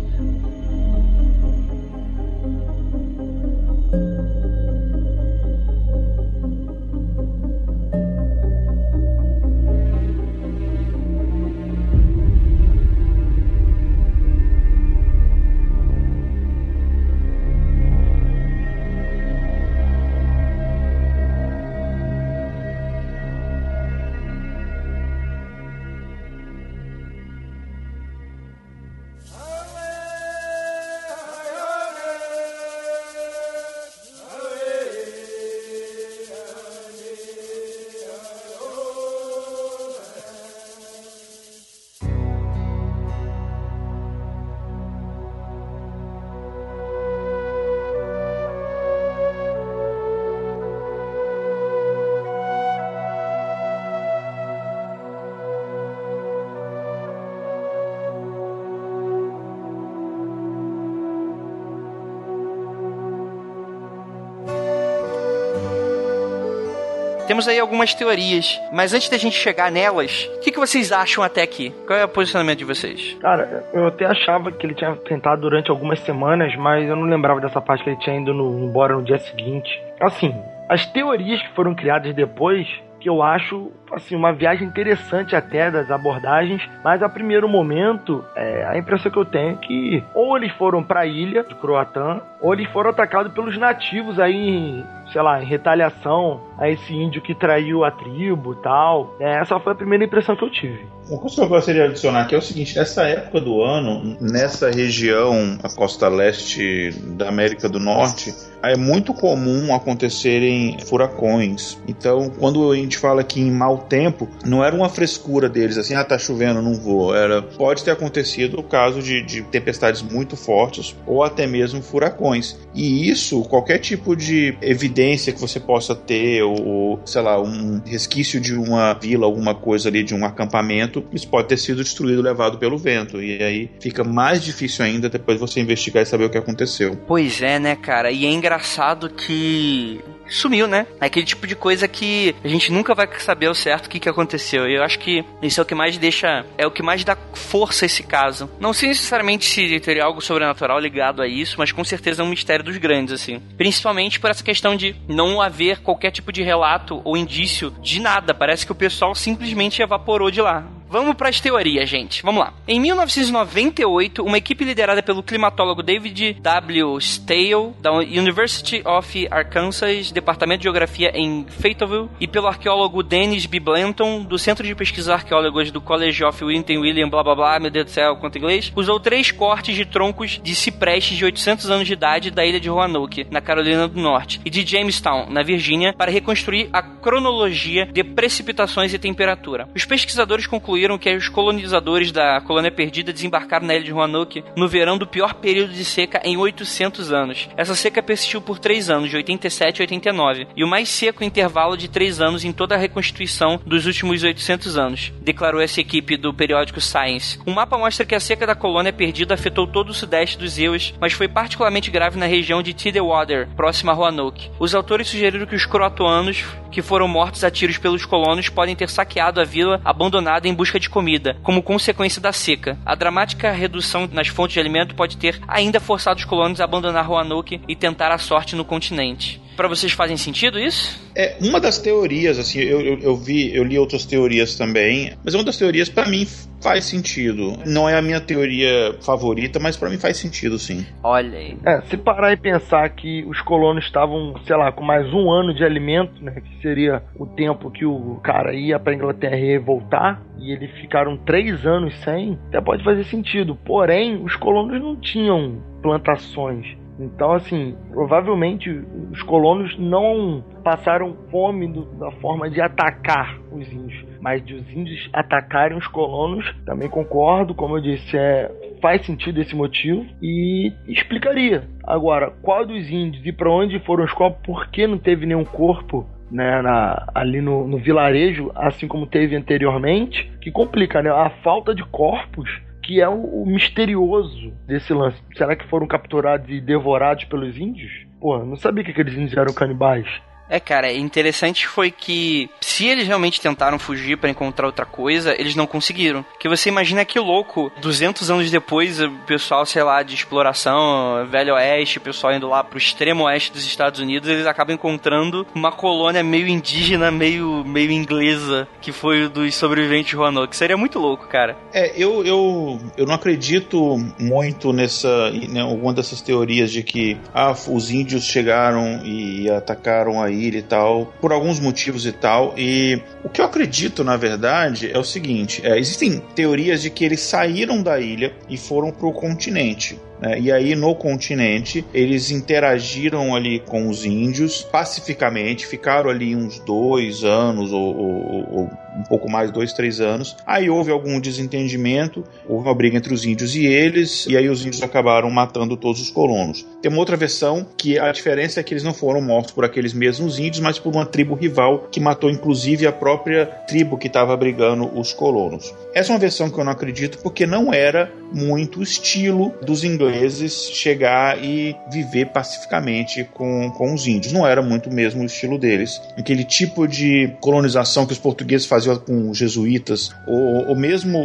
Temos aí algumas teorias, mas antes da gente chegar nelas, o que, que vocês acham até aqui? Qual é o posicionamento de vocês? Cara, eu até achava que ele tinha tentado durante algumas semanas, mas eu não lembrava dessa parte que ele tinha ido no, embora no dia seguinte. Assim, as teorias que foram criadas depois que eu acho assim uma viagem interessante até das abordagens, mas a primeiro momento é, a impressão que eu tenho é que ou eles foram para a ilha de Croatã, ou eles foram atacados pelos nativos aí sei lá, em retaliação a esse índio que traiu a tribo tal. É, essa foi a primeira impressão que eu tive. Uma coisa que eu gostaria de adicionar aqui é o seguinte: nessa época do ano, nessa região, a costa leste da América do Norte, é muito comum acontecerem furacões. Então, quando a gente fala que em mau tempo, não era uma frescura deles assim, ah, tá chovendo, não vou. Era, pode ter acontecido o caso de, de tempestades muito fortes ou até mesmo furacões. E isso, qualquer tipo de evidência que você possa ter, ou, sei lá, um resquício de uma vila, alguma coisa ali, de um acampamento, isso pode ter sido destruído, levado pelo vento. E aí fica mais difícil ainda depois você investigar e saber o que aconteceu. Pois é, né, cara? E é engraçado que sumiu, né? É aquele tipo de coisa que a gente nunca vai saber ao certo o que, que aconteceu. E eu acho que isso é o que mais deixa. É o que mais dá força a esse caso. Não sei necessariamente se teria algo sobrenatural ligado a isso, mas com certeza é um mistério dos grandes, assim. Principalmente por essa questão de não haver qualquer tipo de relato ou indício de nada. Parece que o pessoal simplesmente evaporou de lá. Vamos para as teorias, gente. Vamos lá. Em 1998, uma equipe liderada pelo climatólogo David W. Stale, da University of Arkansas, Departamento de Geografia em Fayetteville, e pelo arqueólogo Dennis B. Blanton, do Centro de Pesquisas Arqueólogas do College of Winton William, blá blá blá, meu Deus do céu, quanto inglês, usou três cortes de troncos de ciprestes de 800 anos de idade da ilha de Roanoke, na Carolina do Norte, e de Jamestown, na Virgínia, para reconstruir a cronologia de precipitações e temperatura. Os pesquisadores concluíram concluíram que os colonizadores da colônia perdida desembarcaram na ilha de Roanoke no verão do pior período de seca em 800 anos. Essa seca persistiu por três anos, de 87 a 89, e o mais seco intervalo de três anos em toda a reconstituição dos últimos 800 anos, declarou essa equipe do periódico Science. O mapa mostra que a seca da colônia perdida afetou todo o sudeste dos Eos, mas foi particularmente grave na região de Tidewater, próxima a Roanoke. Os autores sugeriram que os croatoanos que foram mortos a tiros pelos colonos podem ter saqueado a vila abandonada em busca de comida, como consequência da seca. A dramática redução nas fontes de alimento pode ter ainda forçado os colonos a abandonar Roanoke e tentar a sorte no continente. Para vocês fazem sentido isso? É uma das teorias, assim, eu, eu, eu, vi, eu li outras teorias também, mas uma das teorias para mim faz sentido. Não é a minha teoria favorita, mas para mim faz sentido, sim. Olha aí. É, se parar e pensar que os colonos estavam, sei lá, com mais um ano de alimento, né, que seria o tempo que o cara ia para Inglaterra e voltar, e eles ficaram três anos sem, até pode fazer sentido. Porém, os colonos não tinham plantações então, assim, provavelmente os colonos não passaram fome do, da forma de atacar os índios, mas de os índios atacarem os colonos, também concordo, como eu disse, é, faz sentido esse motivo e explicaria. Agora, qual dos índios e para onde foram os corpos, por que não teve nenhum corpo né, na, ali no, no, vilarejo, assim como teve anteriormente, que complica, né? A falta de corpos que é o, o, misterioso desse lance. Será que foram capturados e devorados pelos índios? Pô, não sabia que aqueles índios eram canibais. É, cara, interessante foi que se eles realmente tentaram fugir para encontrar outra coisa, eles não conseguiram. Que você imagina que louco, 200 anos depois, o pessoal, sei lá, de exploração, Velho Oeste, o pessoal indo lá pro extremo oeste dos Estados Unidos, eles acabam encontrando uma colônia meio indígena, meio, meio inglesa, que foi dos sobreviventes de Roanoke. Seria muito louco, cara. É, eu, eu, eu não acredito muito nessa, né, alguma dessas teorias de que ah, os índios chegaram e atacaram aí e tal, por alguns motivos e tal. E o que eu acredito, na verdade, é o seguinte: é, existem teorias de que eles saíram da ilha e foram para o continente. Né? E aí no continente eles interagiram ali com os índios pacificamente, ficaram ali uns dois anos ou, ou, ou um pouco mais, dois, três anos. Aí houve algum desentendimento, houve uma briga entre os índios e eles, e aí os índios acabaram matando todos os colonos. Tem uma outra versão que a diferença é que eles não foram mortos por aqueles mesmos índios, mas por uma tribo rival que matou inclusive a própria tribo que estava brigando os colonos. Essa é uma versão que eu não acredito porque não era muito o estilo dos ingleses chegar e viver pacificamente com, com os índios. Não era muito mesmo o estilo deles. Aquele tipo de colonização que os portugueses faziam com os jesuítas, ou, ou mesmo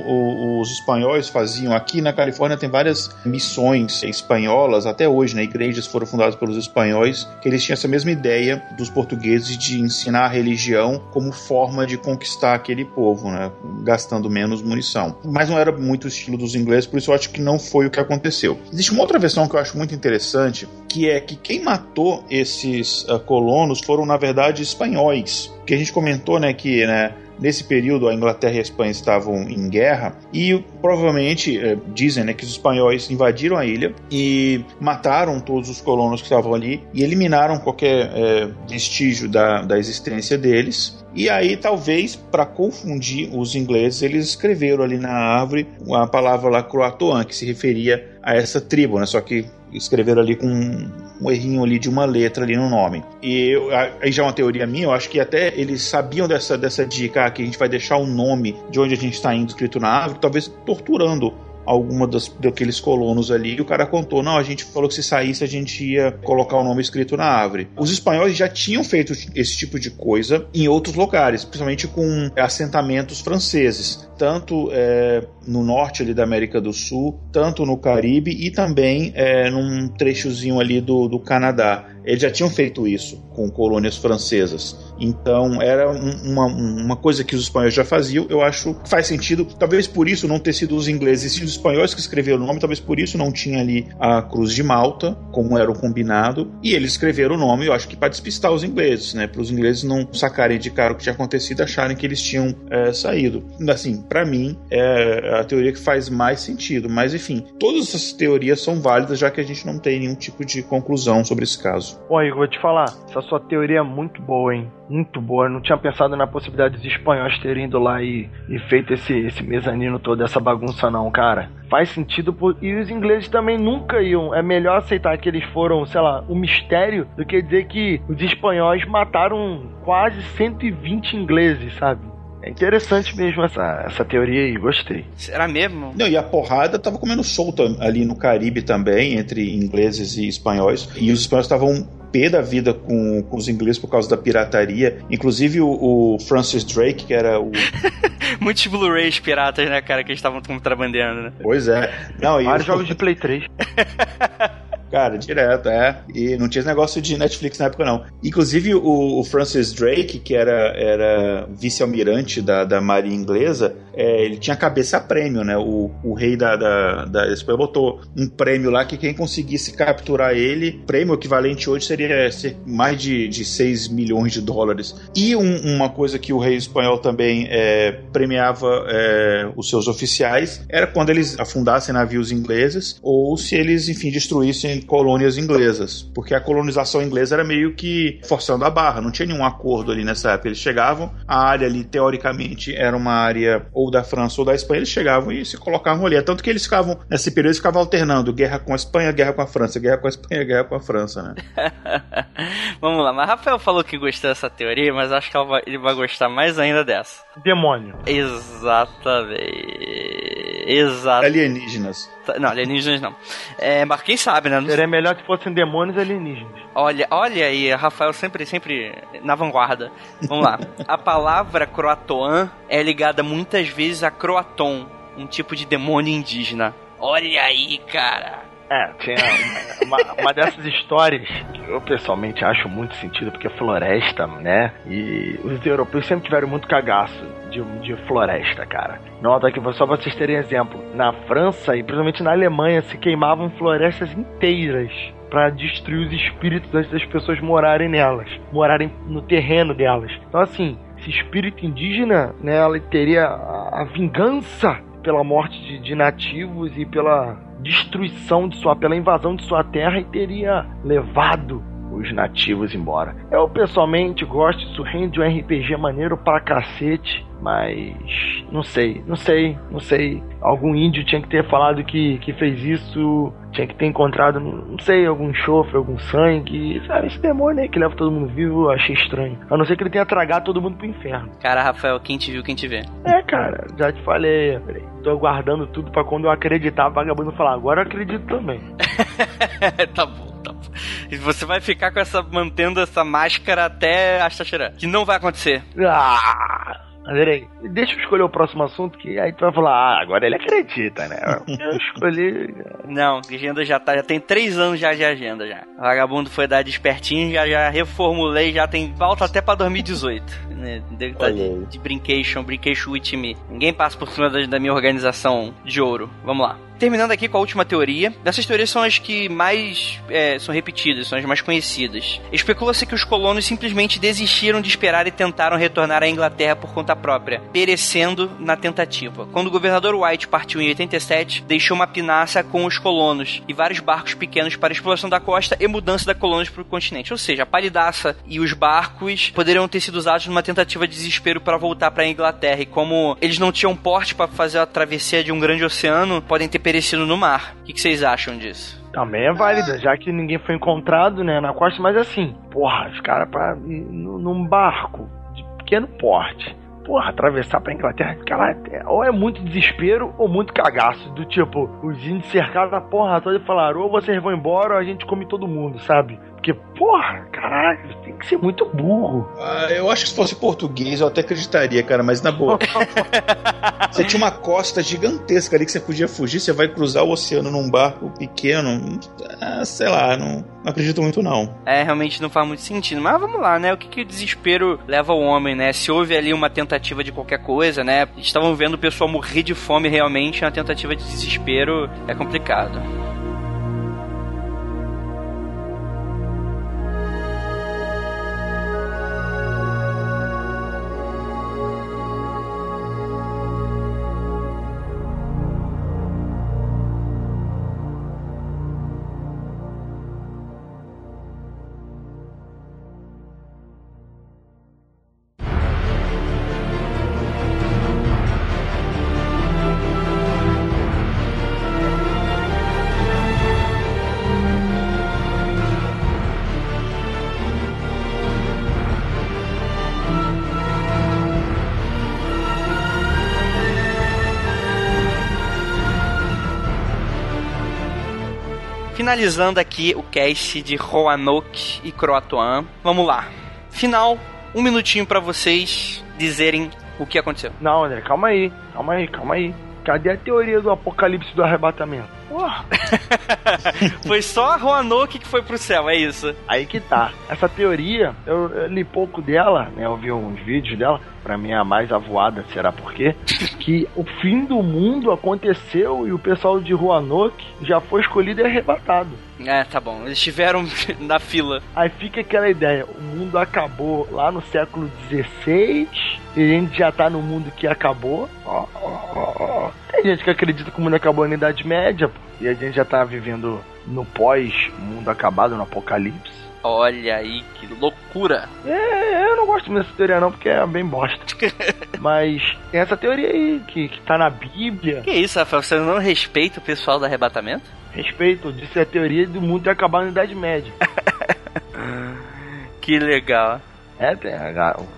os espanhóis faziam. Aqui na Califórnia tem várias missões espanholas, até hoje, né? Igrejas foram fundadas pelos espanhóis, que eles tinham essa mesma ideia dos portugueses de ensinar a religião como forma de conquistar aquele povo, né? Gastando menos munição. Mas não era muito o estilo dos ingleses, por isso eu acho que não foi o que aconteceu. Existe uma outra versão que eu acho muito interessante, que é que quem matou esses uh, colonos foram, na verdade, espanhóis. Que a gente comentou, né, que né, Nesse período, a Inglaterra e a Espanha estavam em guerra e provavelmente eh, dizem né, que os espanhóis invadiram a ilha e mataram todos os colonos que estavam ali e eliminaram qualquer eh, vestígio da, da existência deles. E aí, talvez, para confundir os ingleses, eles escreveram ali na árvore a palavra lá Croatoan, que se referia a essa tribo, né? Só que escreveram ali com um errinho ali de uma letra ali no nome. E eu, aí já é uma teoria minha, eu acho que até eles sabiam dessa, dessa dica ah, que a gente vai deixar o nome de onde a gente está indo escrito na árvore, talvez torturando alguma das, daqueles colonos ali e o cara contou, não, a gente falou que se saísse a gente ia colocar o nome escrito na árvore. Os espanhóis já tinham feito esse tipo de coisa em outros lugares, principalmente com assentamentos franceses, tanto é, no norte ali da América do Sul, tanto no Caribe e também é, num trechozinho ali do, do Canadá. Eles já tinham feito isso com colônias francesas. Então era uma, uma coisa que os espanhóis já faziam. Eu acho que faz sentido. Talvez por isso não ter sido os ingleses, espanhóis que escreveram o nome. Talvez por isso não tinha ali a Cruz de Malta, como era o combinado. E eles escreveram o nome, eu acho que para despistar os ingleses, né? Para os ingleses não sacarem de cara o que tinha acontecido acharem que eles tinham é, saído. Assim, para mim, é a teoria que faz mais sentido. Mas enfim, todas essas teorias são válidas, já que a gente não tem nenhum tipo de conclusão sobre esse caso. Bom, Igor, vou te falar, essa sua teoria é muito boa, hein? Muito boa. Eu não tinha pensado na possibilidade dos espanhóis terem ido lá e, e feito esse, esse mezanino todo, essa bagunça, não, cara. Faz sentido. Por... E os ingleses também nunca iam. É melhor aceitar que eles foram, sei lá, um mistério do que dizer que os espanhóis mataram quase 120 ingleses, sabe? É interessante mesmo essa, essa teoria aí, gostei. Será mesmo? Não, e a porrada tava comendo solta ali no Caribe também, entre ingleses e espanhóis. E os espanhóis estavam pé da vida com, com os ingleses por causa da pirataria. Inclusive o, o Francis Drake, que era o. [laughs] Muitos Blu-rays piratas, né, cara, que eles estavam contrabandeando, né? Pois é. Não, Vários jogos de Play 3. [laughs] Cara, direto, é. E não tinha esse negócio de Netflix na época, não. Inclusive, o, o Francis Drake, que era, era vice-almirante da, da Marinha Inglesa, é, ele tinha cabeça a prêmio, né? O, o rei da, da, da Espanha botou um prêmio lá que quem conseguisse capturar ele, prêmio equivalente hoje seria ser mais de, de 6 milhões de dólares. E um, uma coisa que o rei espanhol também é, premiava é, os seus oficiais era quando eles afundassem navios ingleses ou se eles, enfim, destruíssem colônias inglesas, porque a colonização inglesa era meio que forçando a barra, não tinha nenhum acordo ali nessa época. Eles chegavam, a área ali, teoricamente, era uma área ou da França ou da Espanha, eles chegavam e se colocavam ali. É tanto que eles ficavam, nesse período, eles ficavam alternando guerra com a Espanha, guerra com a França, guerra com a Espanha, guerra com a França, né? [laughs] Vamos lá, mas Rafael falou que gostou dessa teoria, mas acho que ele vai gostar mais ainda dessa. Demônio. Exatamente. Exato. Alienígenas. Não, alienígenas não. É, mas quem sabe, né? Seria melhor que fossem demônios alienígenas. Olha, olha aí, Rafael sempre, sempre na vanguarda. Vamos lá. [laughs] a palavra croatoan é ligada muitas vezes a croaton, um tipo de demônio indígena. Olha aí, cara. É, tinha uma, uma, dessas histórias que eu pessoalmente acho muito sentido, porque floresta, né? E os europeus sempre tiveram muito cagaço de, de floresta, cara. Nota que só pra vocês terem exemplo, na França e principalmente na Alemanha se queimavam florestas inteiras para destruir os espíritos antes das pessoas morarem nelas, morarem no terreno delas. Então assim, esse espírito indígena, né, ela teria a, a vingança pela morte de, de nativos e pela destruição de sua, pela invasão de sua terra e teria levado os nativos embora. Eu pessoalmente gosto, isso rende um RPG maneiro pra cacete, mas não sei, não sei, não sei. Algum índio tinha que ter falado que, que fez isso, tinha que ter encontrado, não sei, algum chofre, algum sangue. Sabe, esse demônio aí que leva todo mundo vivo, eu achei estranho. A não ser que ele tenha tragado todo mundo pro inferno. Cara, Rafael, quem te viu, quem te vê. É, cara, já te falei, peraí. Tô aguardando tudo para quando eu acreditar, o vagabundo falar, agora eu acredito também. [laughs] tá bom. E você vai ficar com essa mantendo essa máscara até a Shashira. Que não vai acontecer. Ah! Andrei, deixa eu escolher o próximo assunto, que aí tu vai falar, ah, agora ele acredita, né? [laughs] Eu escolhi. Não, agenda já tá, já tem três anos já de agenda já. O vagabundo foi dar despertinho, já, já reformulei, já tem volta até pra 2018. Né? Tá de, de brincation, brincation with me. Ninguém passa por cima da, da minha organização de ouro. Vamos lá. Terminando aqui com a última teoria. Essas teorias são as que mais é, são repetidas, são as mais conhecidas. Especula-se que os colonos simplesmente desistiram de esperar e tentaram retornar à Inglaterra por conta própria, perecendo na tentativa. Quando o governador White partiu em 87, deixou uma pinaça com os colonos e vários barcos pequenos para exploração da costa e mudança da colônia para o continente. Ou seja, a palidaça e os barcos poderiam ter sido usados numa tentativa de desespero para voltar para a Inglaterra. E como eles não tinham porte para fazer a travessia de um grande oceano, podem ter perecido no mar. O que, vocês acham disso? Também é válida, já que ninguém foi encontrado, né, na costa, mas assim, porra, os caras para num barco de pequeno porte porra, atravessar pra Inglaterra, cara, ou é muito desespero ou muito cagaço. Do tipo, os índios cercaram a porra toda e falaram: ou vocês vão embora ou a gente come todo mundo, sabe? Porque, porra, caralho, tem que ser muito burro. Ah, eu acho que se fosse português eu até acreditaria, cara, mas na boa. [laughs] você tinha uma costa gigantesca ali que você podia fugir, você vai cruzar o oceano num barco pequeno. Ah, sei lá, não, não acredito muito não. É, realmente não faz muito sentido. Mas vamos lá, né? O que, que o desespero leva o homem, né? Se houve ali uma tentativa de qualquer coisa, né? Estavam vendo o pessoal morrer de fome realmente, uma tentativa de desespero é complicado. Finalizando aqui o cast de Roanoke e Croatoan. Vamos lá. Final, um minutinho para vocês dizerem o que aconteceu. Não, André, calma aí, calma aí, calma aí. Cadê a teoria do apocalipse do arrebatamento? [laughs] foi só a Roanoke que foi pro céu, é isso. Aí que tá. Essa teoria, eu, eu li pouco dela, né? Eu vi uns vídeos dela. Pra mim, a mais avoada, será por quê? [laughs] que o fim do mundo aconteceu e o pessoal de Roanoke já foi escolhido e arrebatado. É, tá bom. Eles estiveram [laughs] na fila. Aí fica aquela ideia: o mundo acabou lá no século XVI e a gente já tá no mundo que acabou. Tem gente que acredita que o mundo acabou na Idade Média e a gente já tá vivendo no pós-mundo acabado, no apocalipse. Olha aí, que loucura! É, eu não gosto dessa teoria não, porque é bem bosta. [laughs] Mas tem essa teoria aí, que, que tá na Bíblia. Que isso, Rafael? Você não respeita o pessoal do arrebatamento? Respeito, disse a teoria do mundo ter acabado na Idade Média. [laughs] que legal. É, tem,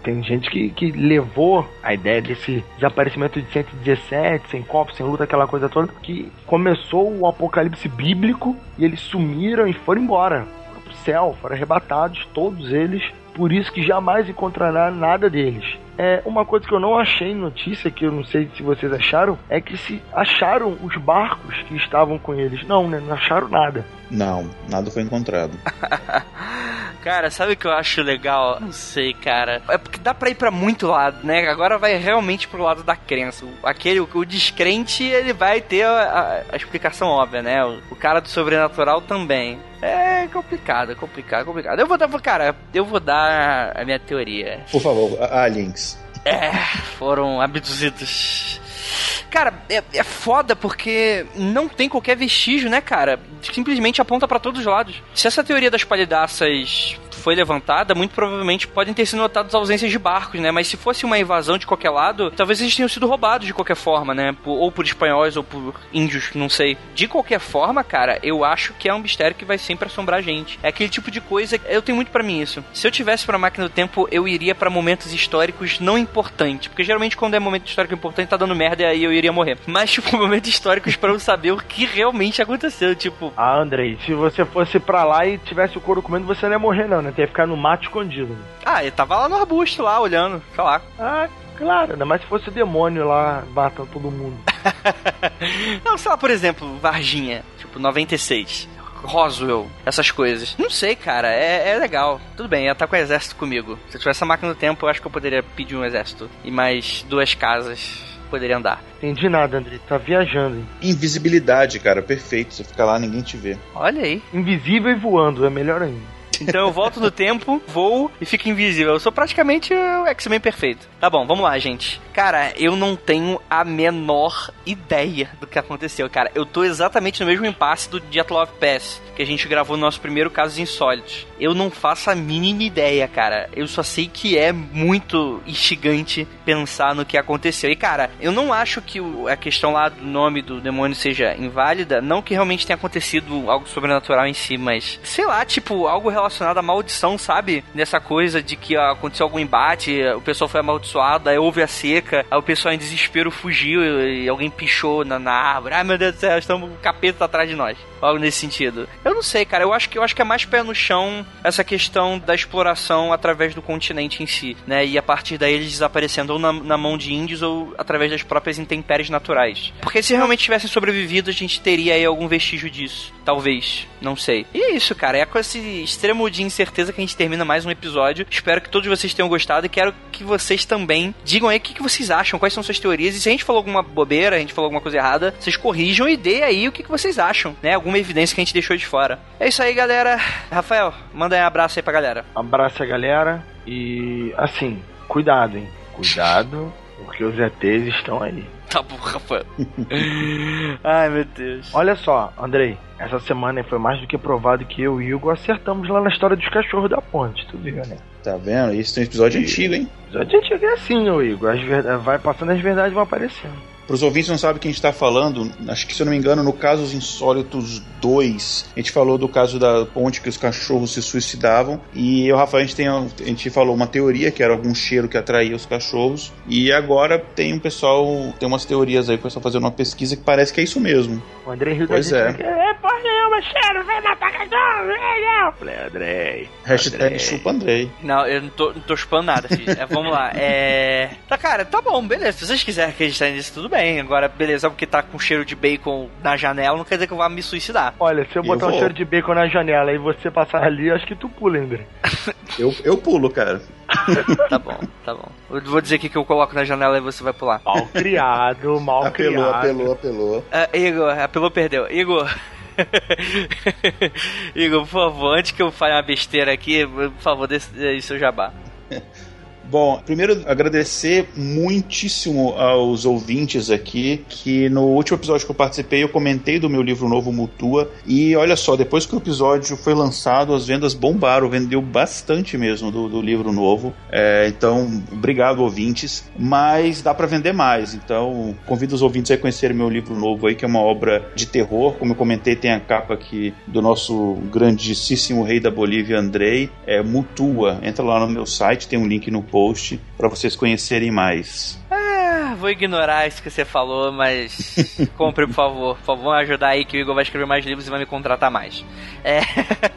tem gente que, que levou a ideia desse desaparecimento de 117, sem copo, sem luta, aquela coisa toda, que começou o apocalipse bíblico e eles sumiram e foram embora. Foram pro céu, foram arrebatados, todos eles, por isso que jamais encontrará nada deles. É, uma coisa que eu não achei em notícia, que eu não sei se vocês acharam, é que se acharam os barcos que estavam com eles. Não, né? Não acharam nada. Não, nada foi encontrado. [laughs] Cara, sabe o que eu acho legal? Não sei, cara. É porque dá pra ir pra muito lado, né? Agora vai realmente pro lado da crença. Aquele, o, descrente, ele vai ter a, a, a explicação óbvia, né? O, o, cara do sobrenatural também. É complicado, complicado, complicado. Eu vou dar, cara, eu vou dar a minha teoria. Por favor, aliens. É, foram abduzidos Cara, é, é foda porque não tem qualquer vestígio, né, cara? Simplesmente aponta para todos os lados. Se essa teoria das palhaças foi levantada, muito provavelmente podem ter sido notadas ausências de barcos, né? Mas se fosse uma invasão de qualquer lado, talvez eles tenham sido roubados de qualquer forma, né? ou por espanhóis ou por índios, não sei. De qualquer forma, cara, eu acho que é um mistério que vai sempre assombrar a gente. É aquele tipo de coisa, eu tenho muito para mim isso. Se eu tivesse para máquina do tempo, eu iria para momentos históricos não importantes, porque geralmente quando é momento histórico importante tá dando merda e aí eu iria morrer. Mas tipo [laughs] momentos históricos para eu saber o que realmente aconteceu, tipo. Ah, Andrei, se você fosse para lá e tivesse o couro comendo, você não ia morrer não, né? Ia ficar no mato escondido. Ah, ele tava lá no arbusto, lá, olhando, sei lá. Ah, Claro, ainda mais se fosse o demônio lá matando todo mundo. [laughs] não, sei lá, por exemplo, Varginha, tipo 96. Roswell, essas coisas. Não sei, cara, é, é legal. Tudo bem, estar tá com o exército comigo. Se eu tivesse a máquina do tempo, eu acho que eu poderia pedir um exército. E mais duas casas poderia andar. Entendi nada, André. Tá viajando. Hein? Invisibilidade, cara, perfeito. Você fica lá, ninguém te vê. Olha aí. Invisível e voando, é melhor ainda. Então eu volto no tempo, voo e fico invisível. Eu sou praticamente o X-Men perfeito. Tá bom, vamos lá, gente. Cara, eu não tenho a menor ideia do que aconteceu, cara. Eu tô exatamente no mesmo impasse do Love Pass, que a gente gravou no nosso primeiro Casos Insólitos. Eu não faço a mínima ideia, cara. Eu só sei que é muito instigante pensar no que aconteceu. E, cara, eu não acho que a questão lá do nome do demônio seja inválida. Não que realmente tenha acontecido algo sobrenatural em si, mas sei lá, tipo, algo relacionado à maldição, sabe? Nessa coisa de que ó, aconteceu algum embate, o pessoal foi amaldiçoado, aí houve a seca, aí o pessoal em desespero fugiu e alguém pichou na, na árvore. Ai meu Deus do céu, estamos, o capeta atrás de nós. Algo nesse sentido. Eu não sei, cara. Eu acho que eu acho que é mais pé no chão essa questão da exploração através do continente em si, né? E a partir daí eles desaparecendo ou na, na mão de índios ou através das próprias intempéries naturais. Porque se realmente tivessem sobrevivido, a gente teria aí algum vestígio disso. Talvez. Não sei. E é isso, cara. É com esse extremo de incerteza que a gente termina mais um episódio. Espero que todos vocês tenham gostado e quero que vocês também digam aí o que, que vocês acham, quais são suas teorias. E se a gente falou alguma bobeira, a gente falou alguma coisa errada, vocês corrijam e dê aí o que, que vocês acham, né? Alguma evidência que a gente deixou de fora. É isso aí, galera. Rafael, manda aí um abraço aí pra galera. Abraço a galera e assim, cuidado, hein? Cuidado, porque os ETs estão aí. Tá bom, Rafael. [laughs] Ai, meu Deus. Olha só, Andrei, essa semana foi mais do que provado que eu e o Hugo acertamos lá na história dos cachorros da ponte, tu viu, né? Tá vendo? Isso tem um episódio e... antigo, hein? Episódio antigo é assim, ô Igor. As ver... Vai passando as verdades vão aparecendo. Para os ouvintes não sabem quem está falando, acho que se eu não me engano, no Casos Insólitos 2, a gente falou do caso da ponte que os cachorros se suicidavam. E eu, Rafael, a gente, tem, a gente falou uma teoria que era algum cheiro que atraía os cachorros. E agora tem um pessoal, tem umas teorias aí, o pessoal fazendo uma pesquisa que parece que é isso mesmo. O André Rio Pois é. É, porra nenhuma, cheiro, vem matar cachorro, vem não. Falei, Andrei. Hashtag chupa Andrei. Não, eu não tô, não tô chupando nada, filho. É, vamos lá. É. Tá, cara, tá bom, beleza. Se vocês quiserem acreditar nisso, tudo bem. Agora, beleza, porque tá com cheiro de bacon na janela, não quer dizer que eu vá me suicidar. Olha, se eu botar eu um cheiro de bacon na janela e você passar ali, acho que tu pula, André. [laughs] eu, eu pulo, cara. [laughs] tá bom, tá bom. Eu vou dizer aqui que eu coloco na janela e você vai pular. Mal criado, mal apelou, criado. Apelou, apelou, apelou. Uh, Igor, apelou, perdeu. Igor. Igor, por favor, antes que eu fale uma besteira aqui, por favor, dê seu jabá. [laughs] Bom, primeiro agradecer muitíssimo aos ouvintes aqui, que no último episódio que eu participei eu comentei do meu livro novo Mutua, e olha só, depois que o episódio foi lançado, as vendas bombaram, vendeu bastante mesmo do, do livro novo, é, então obrigado ouvintes, mas dá para vender mais, então convido os ouvintes a conhecerem meu livro novo aí, que é uma obra de terror, como eu comentei, tem a capa aqui do nosso grandíssimo rei da Bolívia, Andrei, é Mutua, entra lá no meu site, tem um link no post post para vocês conhecerem mais. Ah, vou ignorar isso que você falou, mas [laughs] compre, por favor. Por favor, ajudar aí que o Igor vai escrever mais livros e vai me contratar mais. É...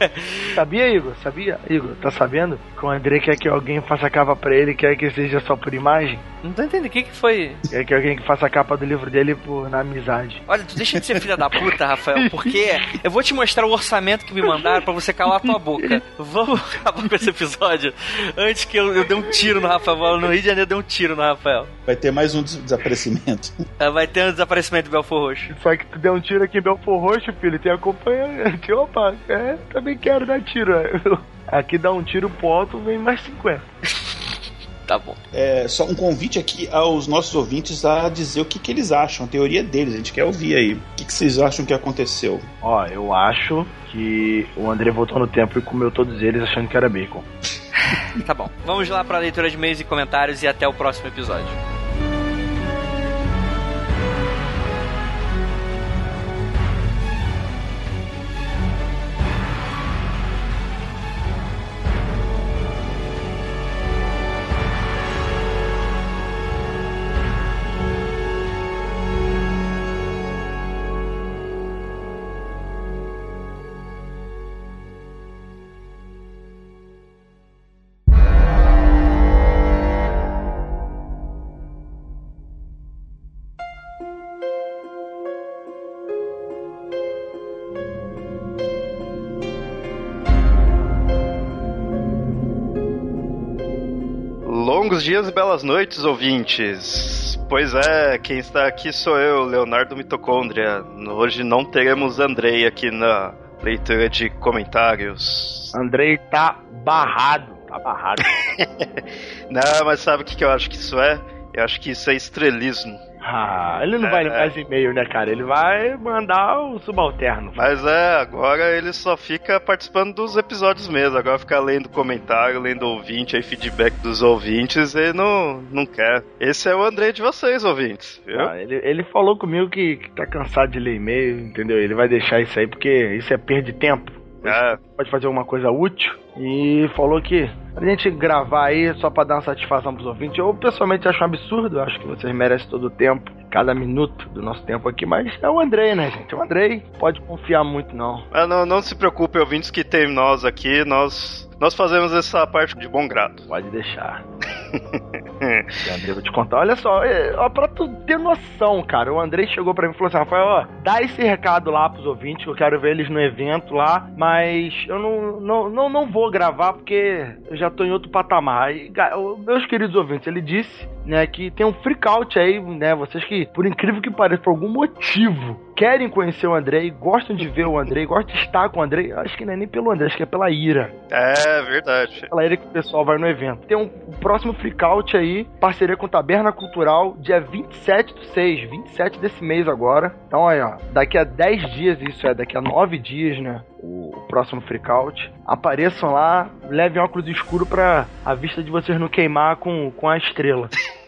[laughs] Sabia, Igor? Sabia? Igor, tá sabendo? Que o André quer que alguém faça capa pra ele, quer que seja só por imagem? Não tô entendendo, o que que foi? Quer que alguém que faça a capa do livro dele por, na amizade. Olha, tu deixa de ser filha da puta, Rafael, porque eu vou te mostrar o orçamento que me mandaram pra você calar tua boca. Vamos acabar com esse episódio antes que eu, eu dê um tiro no Rafael. No Rio de Janeiro eu dei um tiro no Rafael. Vai ter mais um desaparecimento. É, [laughs] vai ter um desaparecimento do Belfor Roxo. Só que tu deu um tiro aqui em Belfor Roxo, filho, tem acompanhante. Opa, é, também quero dar tiro. [laughs] Aqui dá um tiro pro alto, vem mais 50. [laughs] tá bom. É, só um convite aqui aos nossos ouvintes a dizer o que, que eles acham, a teoria deles. A gente quer ouvir aí. O que, que vocês acham que aconteceu? Ó, eu acho que o André voltou no tempo e comeu todos eles achando que era bacon. tá bom. Vamos lá para a leitura de e-mails e comentários e até o próximo episódio. Dias e belas noites, ouvintes. Pois é, quem está aqui sou eu, Leonardo Mitocôndria. Hoje não teremos Andrei aqui na leitura de comentários. Andrei tá barrado, tá barrado. [laughs] não, mas sabe o que, que eu acho que isso é? Eu acho que isso é estrelismo. Ah, ele não é, vai mais e-mail, né, cara? Ele vai mandar o subalterno. Mas é, agora ele só fica participando dos episódios mesmo. Agora fica lendo comentário, lendo ouvinte, aí feedback dos ouvintes, ele não, não quer. Esse é o André de vocês, ouvintes, viu? Ah, ele, ele falou comigo que, que tá cansado de ler e-mail, entendeu? Ele vai deixar isso aí porque isso é perda de tempo. É. Pode fazer alguma coisa útil. E falou que a gente gravar aí só pra dar uma satisfação pros ouvintes. Eu pessoalmente acho um absurdo, acho que vocês merecem todo o tempo, cada minuto do nosso tempo aqui, mas é o Andrei, né, gente? O Andrei pode confiar muito, não. Ah, não, não se preocupe, ouvintes que tem nós aqui, nós nós fazemos essa parte de bom grado. Pode deixar. [laughs] [laughs] André, vou te contar. Olha só, é, ó, pra tu ter noção, cara, o Andrei chegou pra mim e falou assim: Rafael, ó, dá esse recado lá pros ouvintes, que eu quero ver eles no evento lá, mas eu não, não, não, não vou gravar porque eu já tô em outro patamar. E, meus queridos ouvintes, ele disse, né, que tem um freakout aí, né, vocês que, por incrível que pareça, por algum motivo, querem conhecer o Andrei, gostam de ver o Andrei, gostam de estar com o Andrei, acho que não é nem pelo Andrei, acho que é pela ira. É, verdade. Pela ira que o pessoal vai no evento. Tem um próximo freakout aí, parceria com Taberna Cultural, dia 27 do 6, 27 desse mês agora. Então, aí, ó, daqui a 10 dias, isso é, daqui a 9 dias, né? O próximo freakout. Apareçam lá, levem óculos escuro pra a vista de vocês não queimar com, com a estrela. [laughs]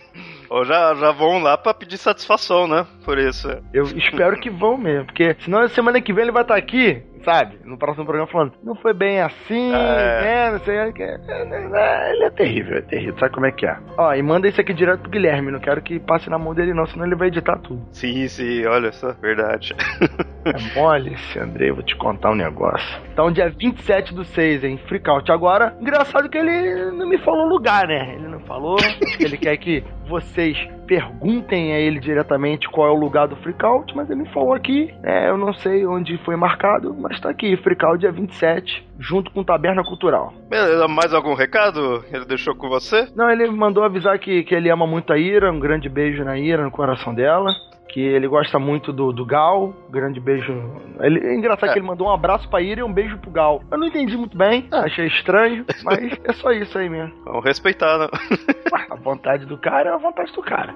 Ou já, já vão lá pra pedir satisfação, né? Por isso. Eu espero que vão mesmo, porque senão semana que vem ele vai estar aqui sabe? No próximo programa falando, não foi bem assim, é. né? Não sei o que. Ele é terrível, é terrível, sabe como é que é? Ó, e manda isso aqui direto pro Guilherme, não quero que passe na mão dele não, senão ele vai editar tudo. Sim, sim, olha só, verdade. [laughs] É mole esse Andrei, vou te contar um negócio. Então, dia 27 do 6, hein? Freakout. Agora, engraçado que ele não me falou lugar, né? Ele não falou, ele quer que vocês perguntem a ele diretamente qual é o lugar do Freakout, mas ele me falou aqui, né? Eu não sei onde foi marcado, mas tá aqui, Freakout dia 27, junto com Taberna Cultural. Beleza, mais algum recado ele deixou com você? Não, ele mandou avisar que, que ele ama muito a Ira, um grande beijo na Ira, no coração dela que ele gosta muito do, do Gal. Grande beijo. Ele, é engraçado é. que ele mandou um abraço pra Ira e um beijo pro Gal. Eu não entendi muito bem, é. achei estranho, mas é só isso aí mesmo. Vamos respeitar, né? [laughs] a vontade do cara é a vontade do cara.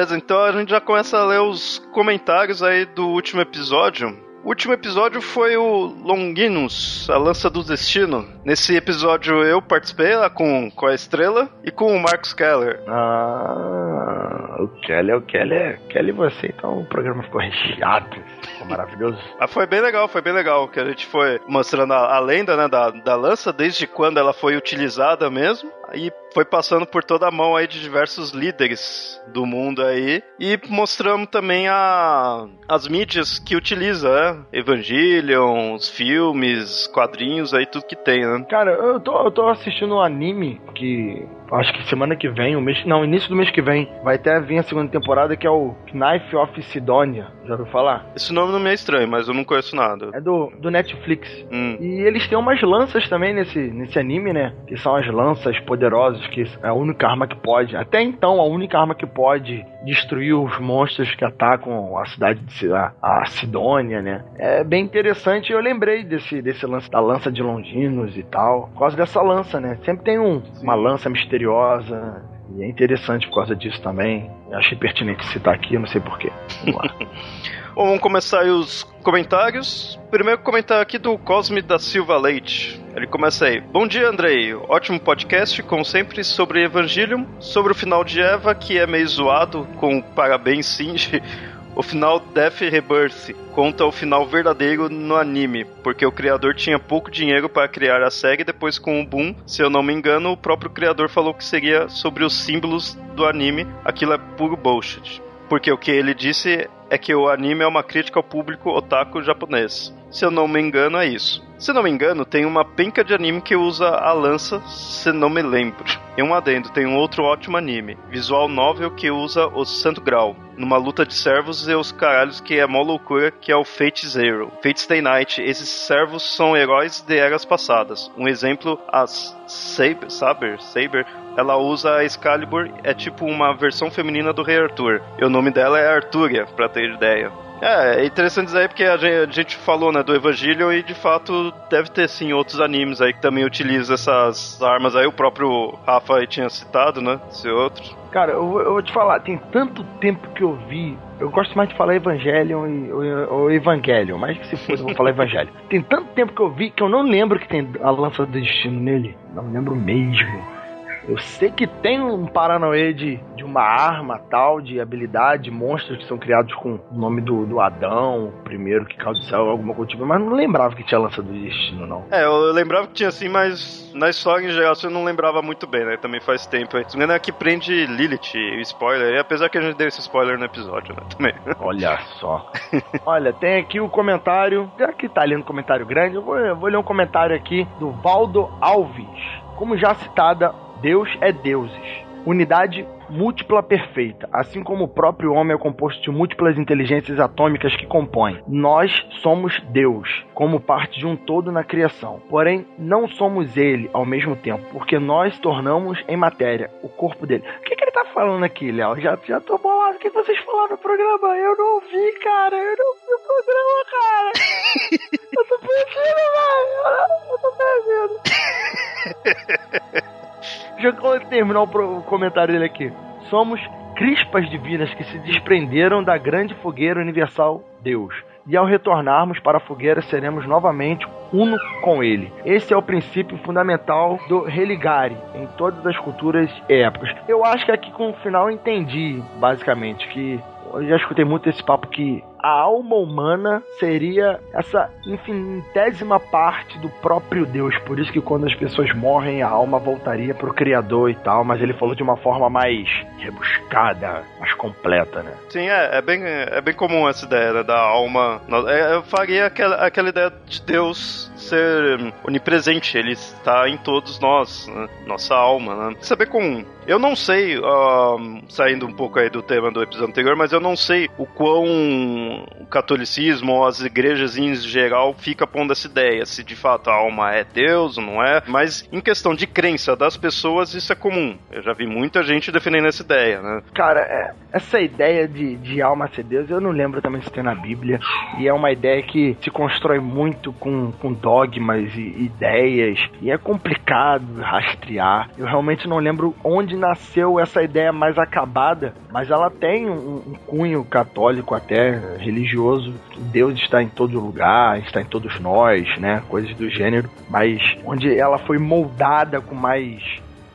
Beleza, então a gente já começa a ler os comentários aí do último episódio. O último episódio foi o Longinus, a Lança do Destino. Nesse episódio eu participei lá com, com a Estrela e com o Marcos Keller. Ah, o Kelly, o Kelly, Kelly e você, então o programa ficou [laughs] recheado. Ficou maravilhoso. ah, foi bem legal, foi bem legal, que a gente foi mostrando a, a lenda né, da, da lança, desde quando ela foi utilizada mesmo e foi passando por toda a mão aí de diversos líderes do mundo aí e mostramos também a, as mídias que utiliza, né? Evangelion, os filmes, quadrinhos aí, tudo que tem, né? Cara, eu tô, eu tô assistindo um anime que acho que semana que vem, o mês, não, início do mês que vem, vai até vir a segunda temporada que é o Knife of Sidonia. Já ouviu falar? Esse nome não me é estranho, mas eu não conheço nada. É do, do Netflix. Hum. E eles têm umas lanças também nesse, nesse anime, né? Que são as lanças poderosas, que é a única arma que pode, até então, a única arma que pode destruir os monstros que atacam a cidade de a, a Sidônia, né? É bem interessante. Eu lembrei desse, desse lance da lança de Longinos e tal, por causa dessa lança, né? Sempre tem um, uma lança misteriosa. E é interessante por causa disso também. Eu achei pertinente citar aqui, não sei porquê. Vamos lá. [laughs] Bom, vamos começar aí os comentários. Primeiro comentário aqui do Cosme da Silva Leite. Ele começa aí. Bom dia, Andrei. Ótimo podcast, como sempre, sobre Evangelion, sobre o final de Eva, que é meio zoado, com parabéns, Cindy. [laughs] O final Death Rebirth conta o final verdadeiro no anime, porque o criador tinha pouco dinheiro para criar a série, depois com o boom, se eu não me engano, o próprio criador falou que seria sobre os símbolos do anime, aquilo é puro bullshit. Porque o que ele disse é que o anime é uma crítica ao público otaku japonês. Se eu não me engano, é isso. Se não me engano, tem uma penca de anime que usa a lança, se não me lembro. E um adendo, tem um outro ótimo anime, visual novel que usa o Santo Grau, numa luta de servos e os caralhos que é mó loucura, que é o Fate Zero. Fate Stay Night, esses servos são heróis de eras passadas. Um exemplo, as Saber, Saber, Saber ela usa a Excalibur, é tipo uma versão feminina do Rei Arthur. E o nome dela é Artúria, pra ter ideia. É, é interessante dizer porque a gente, falou, né, do Evangelho e de fato deve ter sim outros animes aí que também utilizam essas armas aí. O próprio Rafa aí tinha citado, né? Esse outro. Cara, eu, eu vou te falar, tem tanto tempo que eu vi. Eu gosto mais de falar Evangelion e, ou, ou Evangelion, mas se fosse, eu vou falar Evangelho. [laughs] Tem tanto tempo que eu vi que eu não lembro que tem a lança do destino nele. Não lembro mesmo. Eu sei que tem um Paranauê de, de uma arma tal, de habilidade, de monstros que são criados com o nome do, do Adão, o primeiro que caiu do céu, alguma coisa tipo, mas não lembrava que tinha lança do destino, não. É, eu lembrava que tinha assim, mas na história em geral eu não lembrava muito bem, né? Também faz tempo. Se não é que prende Lilith, spoiler, e apesar que a gente deu esse spoiler no episódio, né? Também. [laughs] Olha só. Olha, tem aqui o comentário, já que tá lendo comentário grande, eu vou, eu vou ler um comentário aqui do Valdo Alves. Como já citada, Deus é deuses. Unidade múltipla perfeita, assim como o próprio homem é composto de múltiplas inteligências atômicas que compõem. Nós somos Deus, como parte de um todo na criação. Porém, não somos ele ao mesmo tempo, porque nós tornamos em matéria o corpo dele. O que, que ele tá falando aqui, Léo? Já, já tô bolado. O que, que vocês falaram no programa? Eu não ouvi, cara. Eu não vi o programa, cara. [laughs] eu tô perdido, velho. Eu tô perdido. [laughs] Deixa eu terminar o comentário dele aqui. Somos crispas divinas que se desprenderam da grande fogueira universal Deus. E ao retornarmos para a fogueira, seremos novamente uno com ele. Esse é o princípio fundamental do religare em todas as culturas e épocas. Eu acho que aqui com o final eu entendi, basicamente, que eu já escutei muito esse papo que a alma humana seria essa infinitésima parte do próprio Deus. Por isso que quando as pessoas morrem, a alma voltaria pro Criador e tal. Mas ele falou de uma forma mais rebuscada, mais completa, né? Sim, é, é, bem, é bem comum essa ideia né, da alma. É, eu faria aquela, aquela ideia de Deus ser onipresente, ele está em todos nós, né? nossa alma. Né? Saber comum. Eu não sei, uh, saindo um pouco aí do tema do episódio anterior, mas eu não sei o quão o catolicismo ou as igrejas em geral fica pondo essa ideia, se de fato a alma é Deus ou não é. Mas em questão de crença das pessoas, isso é comum. Eu já vi muita gente defendendo essa ideia, né? Cara, é, essa ideia de, de alma ser Deus, eu não lembro também se tem na Bíblia. E é uma ideia que se constrói muito com, com dogmas e ideias. E é complicado rastrear. Eu realmente não lembro onde nasceu essa ideia mais acabada, mas ela tem um, um cunho católico até religioso. Deus está em todo lugar, está em todos nós, né? Coisas do gênero. Mas onde ela foi moldada com mais,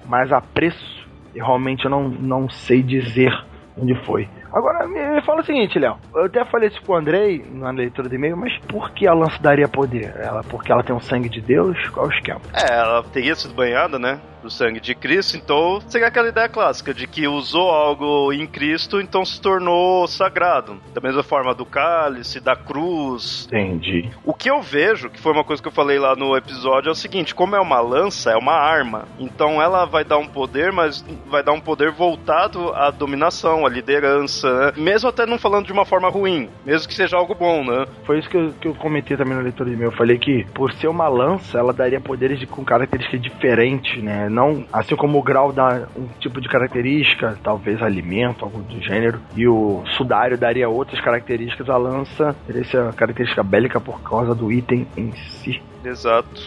mais apreço, eu realmente não, não sei dizer onde foi. Agora, me fala o seguinte, Léo. Eu até falei isso pro Andrei na leitura do e-mail, mas por que a lança daria poder? Ela, porque ela tem um sangue de Deus? Qual é o esquema? É, ela teria sido banhada, né? Do sangue de Cristo, então seria aquela ideia clássica de que usou algo em Cristo, então se tornou sagrado. Da mesma forma do cálice, da cruz. Entendi. O que eu vejo, que foi uma coisa que eu falei lá no episódio, é o seguinte: como é uma lança, é uma arma. Então ela vai dar um poder, mas vai dar um poder voltado à dominação, à liderança, né? mesmo até não falando de uma forma ruim, mesmo que seja algo bom, né? Foi isso que eu, que eu comentei também no leitor de meu. Eu falei que por ser uma lança, ela daria poderes de, com características diferentes, né? Não, assim como o grau dá um tipo de característica, talvez alimento, algo do gênero, e o sudário daria outras características, a lança teria essa característica bélica por causa do item em si. Exato.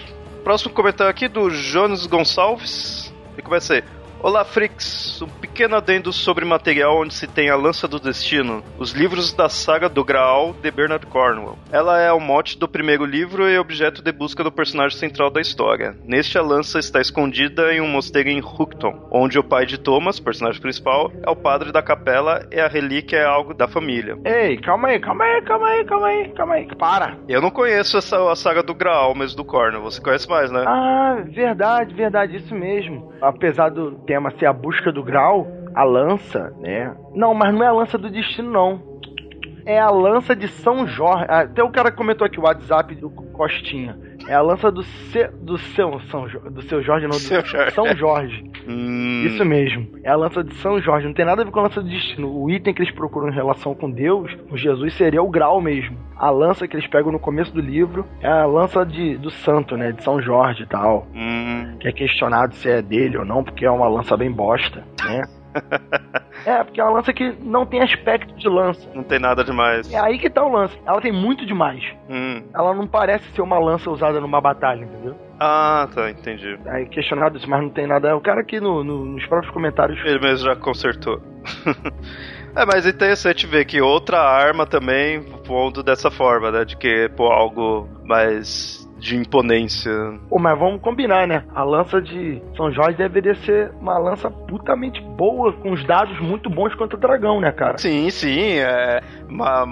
Próximo comentário aqui do Jonas Gonçalves. E começa aí. Olá, Frix. Um pequeno adendo sobre material onde se tem a Lança do Destino, os livros da saga do Graal de Bernard Cornwell. Ela é o mote do primeiro livro e objeto de busca do personagem central da história. Neste, a lança está escondida em um mosteiro em Hookton, onde o pai de Thomas, personagem principal, é o padre da capela e a relíquia é algo da família. Ei, calma aí, calma aí, calma aí, calma aí, calma aí. Para. Eu não conheço essa a saga do Graal, mas do Cornwell. Você conhece mais, né? Ah, verdade, verdade, isso mesmo. Apesar do tema ser a busca do grau, a lança, né? Não, mas não é a lança do destino, não. É a lança de São Jorge. Até o cara comentou aqui o WhatsApp do Costinha. É a lança do, ce, do seu São do seu Jorge, não, do Seu Jorge. São Jorge. Hum, Isso mesmo. É a lança de São Jorge. Não tem nada a ver com a lança do destino. O item que eles procuram em relação com Deus, com Jesus, seria o grau mesmo. A lança que eles pegam no começo do livro é a lança de, do santo, né? De São Jorge e tal. hum, Que é questionado se é dele ou não, porque é uma lança bem bosta, né? É, porque é uma lança que não tem aspecto de lança. não tem nada demais. É aí que tá o lance. Ela tem muito demais. Hum. Ela não parece ser uma lança usada numa batalha, entendeu? Ah, tá, entendi. Aí questionado isso, mas não tem nada. O cara aqui no, no- nos próprios comentários. Ele mesmo já consertou. [laughs] é, mas é interessante ver que outra arma também pondo dessa forma, né? De que, pô, algo mais de imponência. Pô, mas vamos combinar, né? A lança de São Jorge deveria ser uma lança putamente boa, com os dados muito bons contra o dragão, né, cara? Sim, sim, é. ma-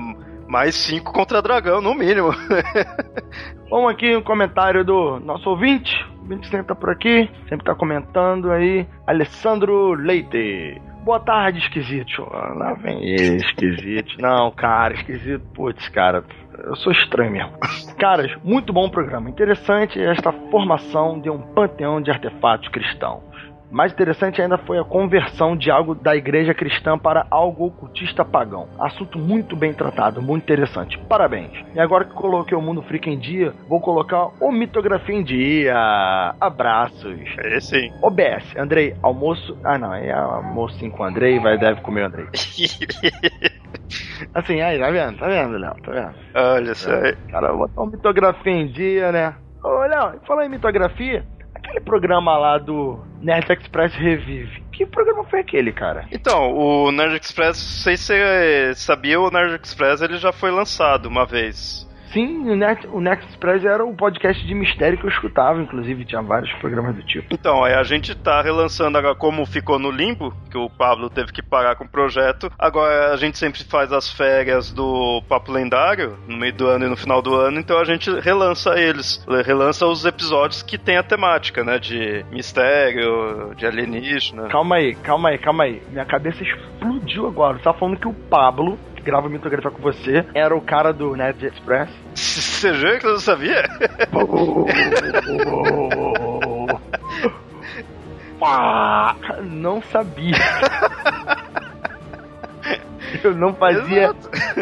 mais cinco contra dragão, no mínimo. [laughs] Vamos aqui um comentário do nosso ouvinte. O ouvinte sempre tá por aqui, sempre tá comentando aí. Alessandro Leite. Boa tarde, esquisito. Lá vem ele, esquisito. Não, cara, esquisito. Putz, cara, eu sou estranho mesmo. [laughs] Caras, muito bom programa. Interessante esta formação de um panteão de artefatos cristãos. Mais interessante ainda foi a conversão de algo da igreja cristã para algo ocultista pagão. Assunto muito bem tratado, muito interessante. Parabéns. E agora que coloquei o Mundo Freak em dia, vou colocar o Mitografia em dia. Abraços. É sim. OBS, Andrei, almoço. Ah, não, é almoço sim com o Andrei, vai deve comer o Andrei. [laughs] Assim, aí, tá vendo? Tá vendo, Léo? Tá vendo? Olha só. aí. Cara, vou botar uma mitografia em dia, né? Ô, Léo, fala em mitografia, aquele programa lá do Nerd Express Revive. Que programa foi aquele, cara? Então, o Nerd Express, não sei se você sabia, o Nerd Express ele já foi lançado uma vez. Sim, o Nerd, o Nerd Express era o podcast de mistério que eu escutava, inclusive tinha vários programas do tipo. Então, aí a gente tá relançando agora, como ficou no limbo, que o Pablo teve que parar com o projeto. Agora a gente sempre faz as férias do Papo Lendário, no meio do ano e no final do ano, então a gente relança eles. Relança os episódios que tem a temática, né? De mistério, de alienígena. Calma aí, calma aí, calma aí. Minha cabeça explodiu agora. Você tá falando que o Pablo, grava mitografia com você, era o cara do Nerd Express? [laughs] Você jura que você não sabia? [laughs] Não sabia. [laughs] Eu não fazia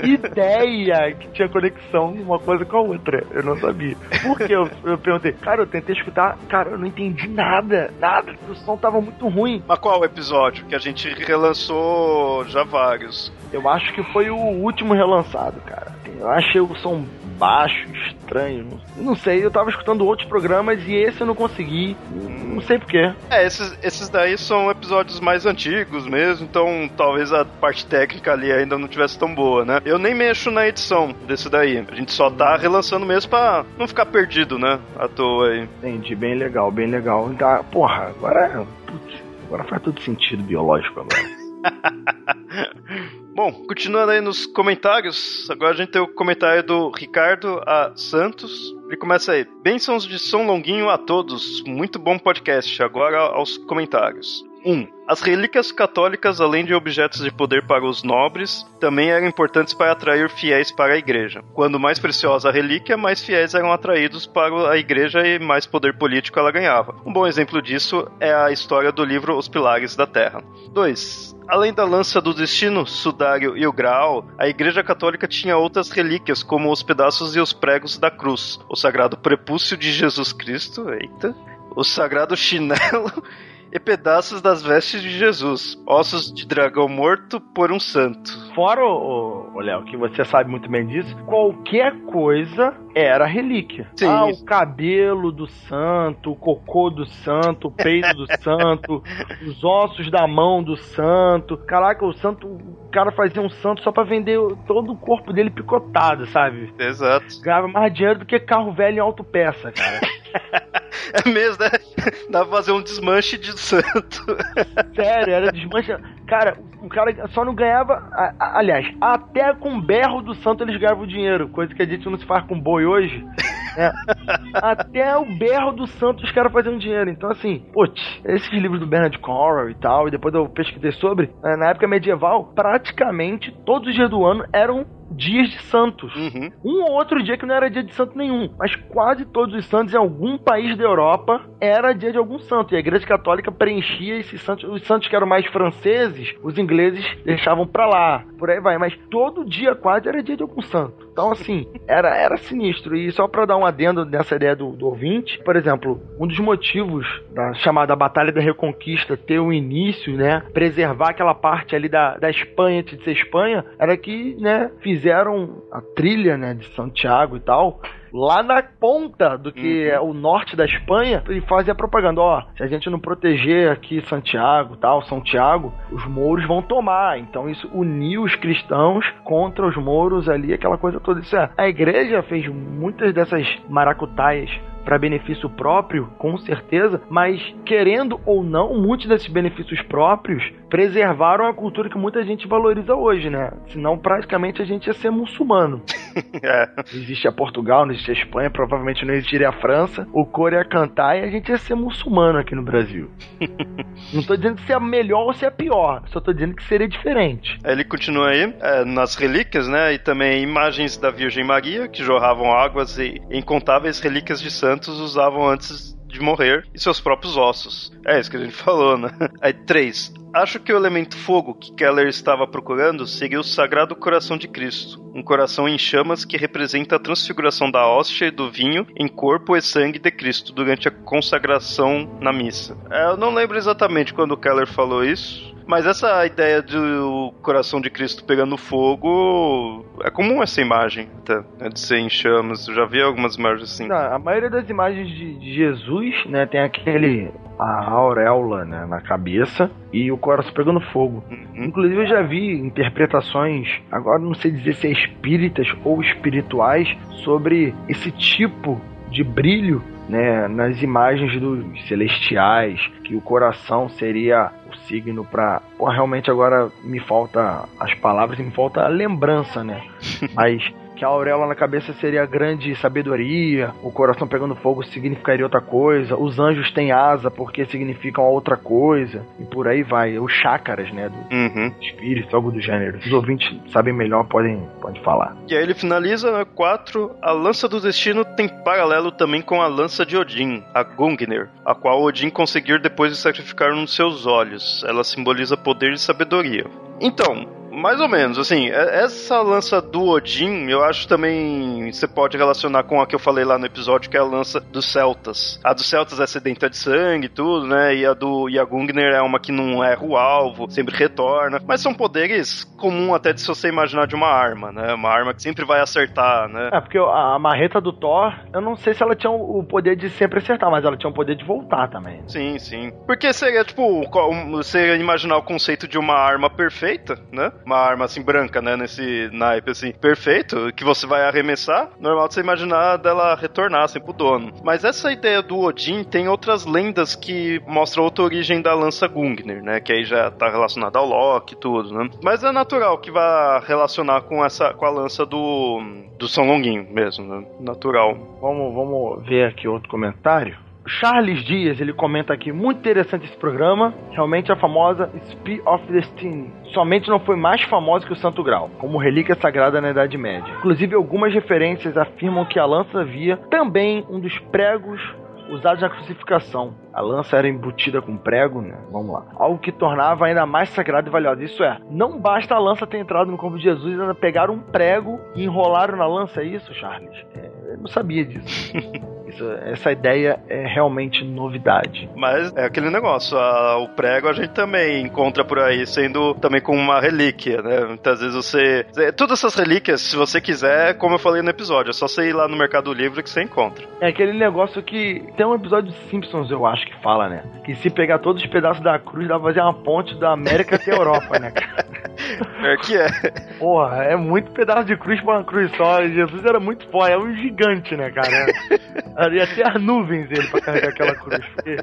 ideia que tinha conexão uma coisa com a outra. Eu não sabia. Por que eu, eu perguntei? Cara, eu tentei escutar. Cara, eu não entendi nada. Nada. O som tava muito ruim. Mas qual episódio? Que a gente relançou já vários. Eu acho que foi o último relançado, cara. Eu achei o som baixo, estranho. Não, sei, eu tava escutando outros programas e esse eu não consegui. Não sei porquê. É, esses, esses daí são episódios mais antigos mesmo, então talvez a parte técnica ali ainda não tivesse tão boa, né? Eu nem mexo na edição desse daí. A gente só tá relançando mesmo pra não ficar perdido, né? À toa aí. Entendi, bem legal, bem legal. Tá, porra, agora. Putz, agora faz todo sentido biológico agora. [laughs] Bom, continuando aí nos comentários, agora a gente tem o comentário do Ricardo A. Santos. Ele começa aí. Bênçãos de São Longuinho a todos. Muito bom podcast. Agora aos comentários. 1. Um, as relíquias católicas, além de objetos de poder para os nobres, também eram importantes para atrair fiéis para a igreja. Quando mais preciosa a relíquia, mais fiéis eram atraídos para a igreja e mais poder político ela ganhava. Um bom exemplo disso é a história do livro Os Pilares da Terra. 2. Além da lança do destino, sudário e o graal, a Igreja Católica tinha outras relíquias, como os pedaços e os pregos da cruz, o sagrado prepúcio de Jesus Cristo, eita, o sagrado chinelo e pedaços das vestes de Jesus, ossos de dragão morto por um santo. Fora, o Léo, que você sabe muito bem disso, qualquer coisa era relíquia. Sim. Ah, o cabelo do santo, o cocô do santo, o peito do [laughs] santo, os ossos da mão do santo. Caraca, o santo, o cara fazia um santo só para vender todo o corpo dele picotado, sabe? Exato. Ganhava mais dinheiro do que carro velho em autopeça, cara. [laughs] [laughs] é mesmo, né? Dá pra fazer um desmanche de santo. [laughs] Sério, era desmanche. Cara, o cara só não ganhava. Aliás, até com o berro do santo eles ganhavam dinheiro, coisa que a gente não se faz com boi hoje. É. [laughs] Até o berro do santo os caras fazendo dinheiro. Então, assim, putz, esses livros do Bernard Cornwell e tal, e depois eu pesquisei sobre, né, na época medieval, praticamente todos os dias do ano eram dias de santos. Uhum. Um ou outro dia que não era dia de santo nenhum, mas quase todos os santos em algum país da Europa era dia de algum santo. E a Igreja Católica preenchia esses santos. Os santos que eram mais franceses, os ingleses deixavam pra lá. Por aí vai. Mas todo dia quase era dia de algum santo. Então, assim, era, era sinistro. E só para dar um adendo nessa ideia do, do ouvinte, por exemplo, um dos motivos da chamada Batalha da Reconquista ter um início, né? Preservar aquela parte ali da, da Espanha antes de ser Espanha, era que, né, fizeram a trilha, né, de Santiago e tal lá na ponta do que uhum. é o norte da Espanha e fazia propaganda, ó, se a gente não proteger aqui Santiago, tal, São Tiago, os mouros vão tomar. Então isso uniu os cristãos contra os mouros ali, aquela coisa toda. Isso é, a igreja fez muitas dessas maracutaias para benefício próprio, com certeza, mas querendo ou não, muitos desses benefícios próprios preservaram a cultura que muita gente valoriza hoje, né? Senão, praticamente, a gente ia ser muçulmano. [laughs] é. Não existe a Portugal, não existe a Espanha, provavelmente não existiria a França, o coro ia cantar e a gente ia ser muçulmano aqui no Brasil. [laughs] não tô dizendo que se é melhor ou se é pior, só tô dizendo que seria diferente. Ele continua aí, é, nas relíquias, né? E também imagens da Virgem Maria, que jorravam águas e incontáveis relíquias de santos santos usavam antes de morrer e seus próprios ossos. É isso que a gente [laughs] falou, né? Aí, três. Acho que o elemento fogo que Keller estava procurando seria o Sagrado Coração de Cristo, um coração em chamas que representa a transfiguração da hóstia e do vinho em corpo e sangue de Cristo durante a consagração na missa. É, eu não lembro exatamente quando Keller falou isso, mas essa ideia do coração de Cristo pegando fogo é comum essa imagem, tá? Né, de ser em chamas. Eu já vi algumas imagens assim. Não, a maioria das imagens de Jesus, né, tem aquele a auréola né, na cabeça e o coração pegando fogo. Uhum. Inclusive eu já vi interpretações, agora não sei dizer se é espíritas ou espirituais, sobre esse tipo de brilho né, nas imagens dos celestiais, que o coração seria o signo para. Realmente agora me falta as palavras e me falta a lembrança, né? [laughs] Mas que a auréola na cabeça seria grande sabedoria, o coração pegando fogo significaria outra coisa, os anjos têm asa porque significam outra coisa, e por aí vai. Os chácaras, né, do uhum. espírito, algo do gênero. Os ouvintes sabem melhor, podem, podem falar. E aí ele finaliza, né, 4, a lança do destino tem paralelo também com a lança de Odin, a Gungnir, a qual Odin conseguir depois de sacrificar um dos seus olhos. Ela simboliza poder e sabedoria. Então, mais ou menos, assim, é, essa lança do Odin, eu acho também você pode relacionar com a que eu falei lá no episódio, que é a lança dos Celtas. A dos Celtas é sedenta de sangue e tudo, né? E a do a Gungnir é uma que não erra o alvo, sempre retorna. Mas são poderes comum até de se você imaginar de uma arma, né? Uma arma que sempre vai acertar, né? É, porque a marreta do Thor, eu não sei se ela tinha o poder de sempre acertar, mas ela tinha o poder de voltar também. Sim, sim. Porque seria, tipo, você imaginar o conceito de uma arma perfeita, né? Uma arma assim branca, né? Nesse naipe assim, perfeito, que você vai arremessar, normal de você imaginar dela retornar assim pro dono. Mas essa ideia do Odin tem outras lendas que mostram outra origem da lança Gungnir, né? Que aí já tá relacionada ao Loki e tudo, né? Mas é natural que vá relacionar com essa com a lança do do São Longuinho mesmo, né? Natural. Vamos, vamos ver aqui outro comentário. Charles Dias, ele comenta aqui, muito interessante esse programa, realmente a famosa Spear of Destiny. Somente não foi mais famosa que o Santo Grau, como relíquia sagrada na Idade Média. Inclusive, algumas referências afirmam que a lança havia também um dos pregos usados na crucificação. A lança era embutida com prego, né? Vamos lá. Algo que tornava ainda mais sagrado e valiosa. Isso é, não basta a lança ter entrado no corpo de Jesus, ainda pegaram um prego e enrolaram na lança, é isso, Charles? É, eu não sabia disso. [laughs] Isso, essa ideia é realmente novidade. Mas é aquele negócio, a, o prego a gente também encontra por aí, sendo também como uma relíquia, né? Muitas vezes você. É, todas essas relíquias, se você quiser, como eu falei no episódio, é só você ir lá no Mercado Livre que você encontra. É aquele negócio que. Tem um episódio de Simpsons, eu acho, que fala, né? Que se pegar todos os pedaços da cruz, dá pra fazer uma ponte da América até a Europa, né, cara? [laughs] É que é. Porra, é muito pedaço de cruz pra uma cruz só. Jesus era muito foda, é um gigante, né, cara? [laughs] Ia até as nuvens ele pra carregar aquela cruz. Porque...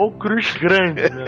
Ou cruz grande, né?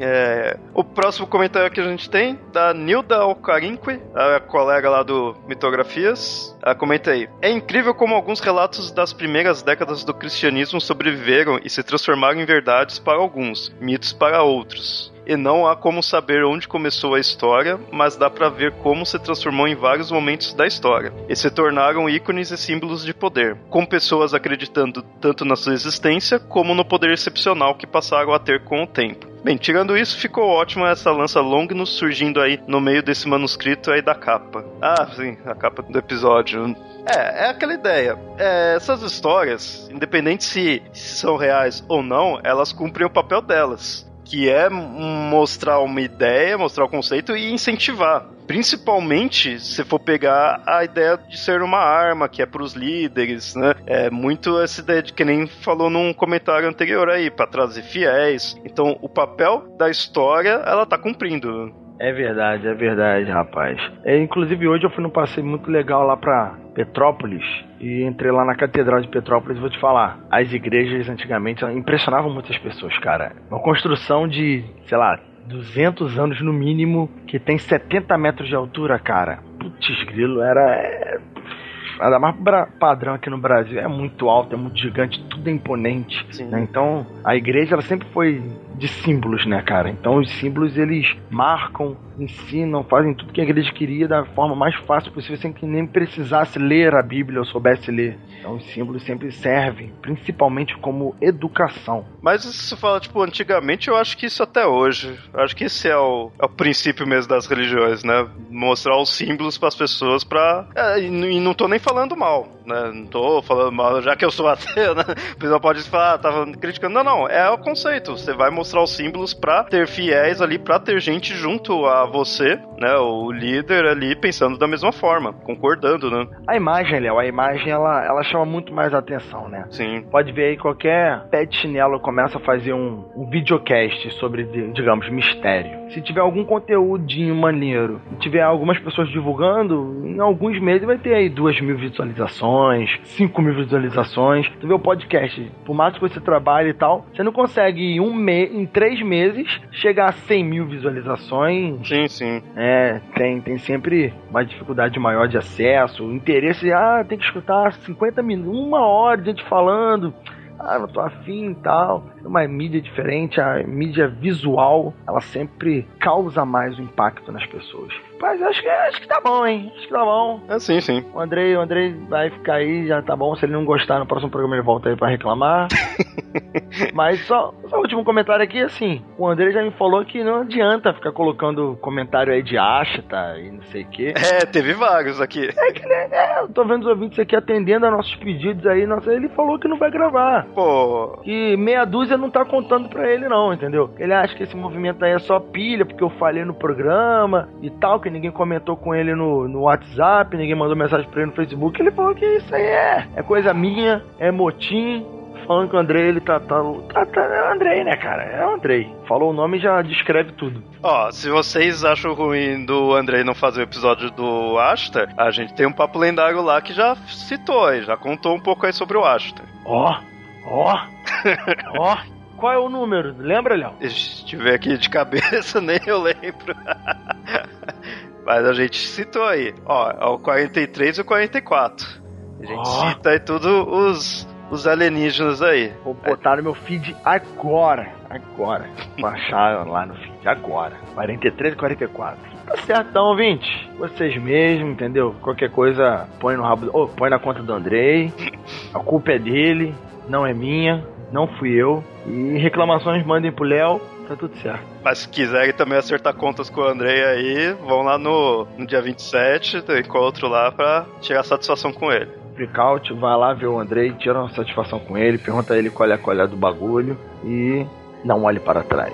É, o próximo comentário que a gente tem, da Nilda Alcarinque, a colega lá do Mitografias. Ela comenta aí: É incrível como alguns relatos das primeiras décadas do cristianismo sobreviveram e se transformaram em verdades para alguns, mitos para outros e não há como saber onde começou a história, mas dá para ver como se transformou em vários momentos da história, e se tornaram ícones e símbolos de poder, com pessoas acreditando tanto na sua existência como no poder excepcional que passaram a ter com o tempo. Bem, tirando isso, ficou ótima essa lança Longinus surgindo aí no meio desse manuscrito aí da capa. Ah, sim, a capa do episódio. É, é aquela ideia. É, essas histórias, independente se, se são reais ou não, elas cumprem o papel delas que é mostrar uma ideia, mostrar o conceito e incentivar. Principalmente se for pegar a ideia de ser uma arma, que é para os líderes, né? É muito essa ideia de que nem falou num comentário anterior aí, para trazer fiéis. Então, o papel da história, ela tá cumprindo. É verdade, é verdade, rapaz. É, inclusive hoje eu fui num passeio muito legal lá pra Petrópolis e entrei lá na Catedral de Petrópolis. Vou te falar, as igrejas antigamente impressionavam muitas pessoas, cara. Uma construção de, sei lá, 200 anos no mínimo, que tem 70 metros de altura, cara. Putz, grilo, era. É... Ainda mais padrão aqui no Brasil, é muito alto, é muito gigante, tudo é imponente. Né? Então, a igreja ela sempre foi de símbolos, né, cara? Então os símbolos eles marcam, ensinam, fazem tudo que a igreja queria da forma mais fácil possível, sem que nem precisasse ler a Bíblia ou soubesse ler. Então os símbolos sempre servem, principalmente como educação. Mas isso fala, tipo, antigamente eu acho que isso até hoje. Eu acho que esse é o, é o princípio mesmo das religiões, né? Mostrar os símbolos para as pessoas pra. É, e não tô nem falando mal, né? Não tô falando mal, já que eu sou ateu, né? O pessoal pode falar, ah, tava criticando. Não, não, é o conceito. Você vai mostrar os símbolos para ter fiéis ali, para ter gente junto a você, né? O líder ali pensando da mesma forma, concordando, né? A imagem, Léo, a imagem ela, ela chama muito mais atenção, né? Sim. Pode ver aí qualquer pé de chinelo começa a fazer um, um videocast sobre, digamos, mistério. Se tiver algum conteúdinho maneiro e tiver algumas pessoas divulgando, em alguns meses vai ter aí duas mil visualizações, cinco mil visualizações. Tu vê o podcast, por mais que você trabalhe e tal, você não consegue em um mês em três meses chegar a 100 mil visualizações. Sim, sim. É, tem, tem sempre uma dificuldade maior de acesso, interesse, ah, tem que escutar 50 minutos, uma hora de gente falando ah, não tô afim e tal. Uma mídia diferente, a mídia visual, ela sempre causa mais impacto nas pessoas. Mas acho que, acho que tá bom, hein? Acho que tá bom. É sim, sim. O Andrei, o Andrei vai ficar aí, já tá bom. Se ele não gostar, no próximo programa ele volta aí pra reclamar. [laughs] Mas só, só o último comentário aqui, assim. O Andrei já me falou que não adianta ficar colocando comentário aí de tá e não sei o quê. É, teve vários aqui. É que, né? É, eu tô vendo os ouvintes aqui atendendo a nossos pedidos aí. Nossa, ele falou que não vai gravar. Pô. Que meia dúzia não tá contando pra ele, não, entendeu? Ele acha que esse movimento aí é só pilha, porque eu falei no programa e tal, que ninguém comentou com ele no, no WhatsApp, ninguém mandou mensagem pra ele no Facebook. Ele falou que isso aí é, é coisa minha, é motim. Falando que o Andrei, ele tá, tá, tá, tá. É o Andrei, né, cara? É o Andrei. Falou o nome e já descreve tudo. Ó, se vocês acham ruim do Andrei não fazer o episódio do Ashtar, a gente tem um papo lendário lá que já citou aí, já contou um pouco aí sobre o Ashtar. Ó, ó, [laughs] ó. Qual é o número? Lembra, Léo? Se estiver aqui de cabeça, [laughs] nem eu lembro. [laughs] Mas a gente citou aí. Ó, é o 43 e o 44. A gente oh. cita aí tudo os, os alienígenas aí. Vou botar no meu feed agora. Agora. Baixar lá no feed agora. 43 e 44. Tá certo, então, ouvinte. Vocês mesmos, entendeu? Qualquer coisa, põe no rabo. Oh, põe na conta do Andrei. A culpa é dele, não é minha. Não fui eu. E reclamações mandem pro Léo tá tudo certo. Mas se quiserem também acertar contas com o Andrei aí, vão lá no, no dia 27 do encontro lá pra tirar satisfação com ele. Breakout, vai lá ver o Andrei, tira uma satisfação com ele, pergunta a ele qual é a qual é do bagulho e não olhe para trás.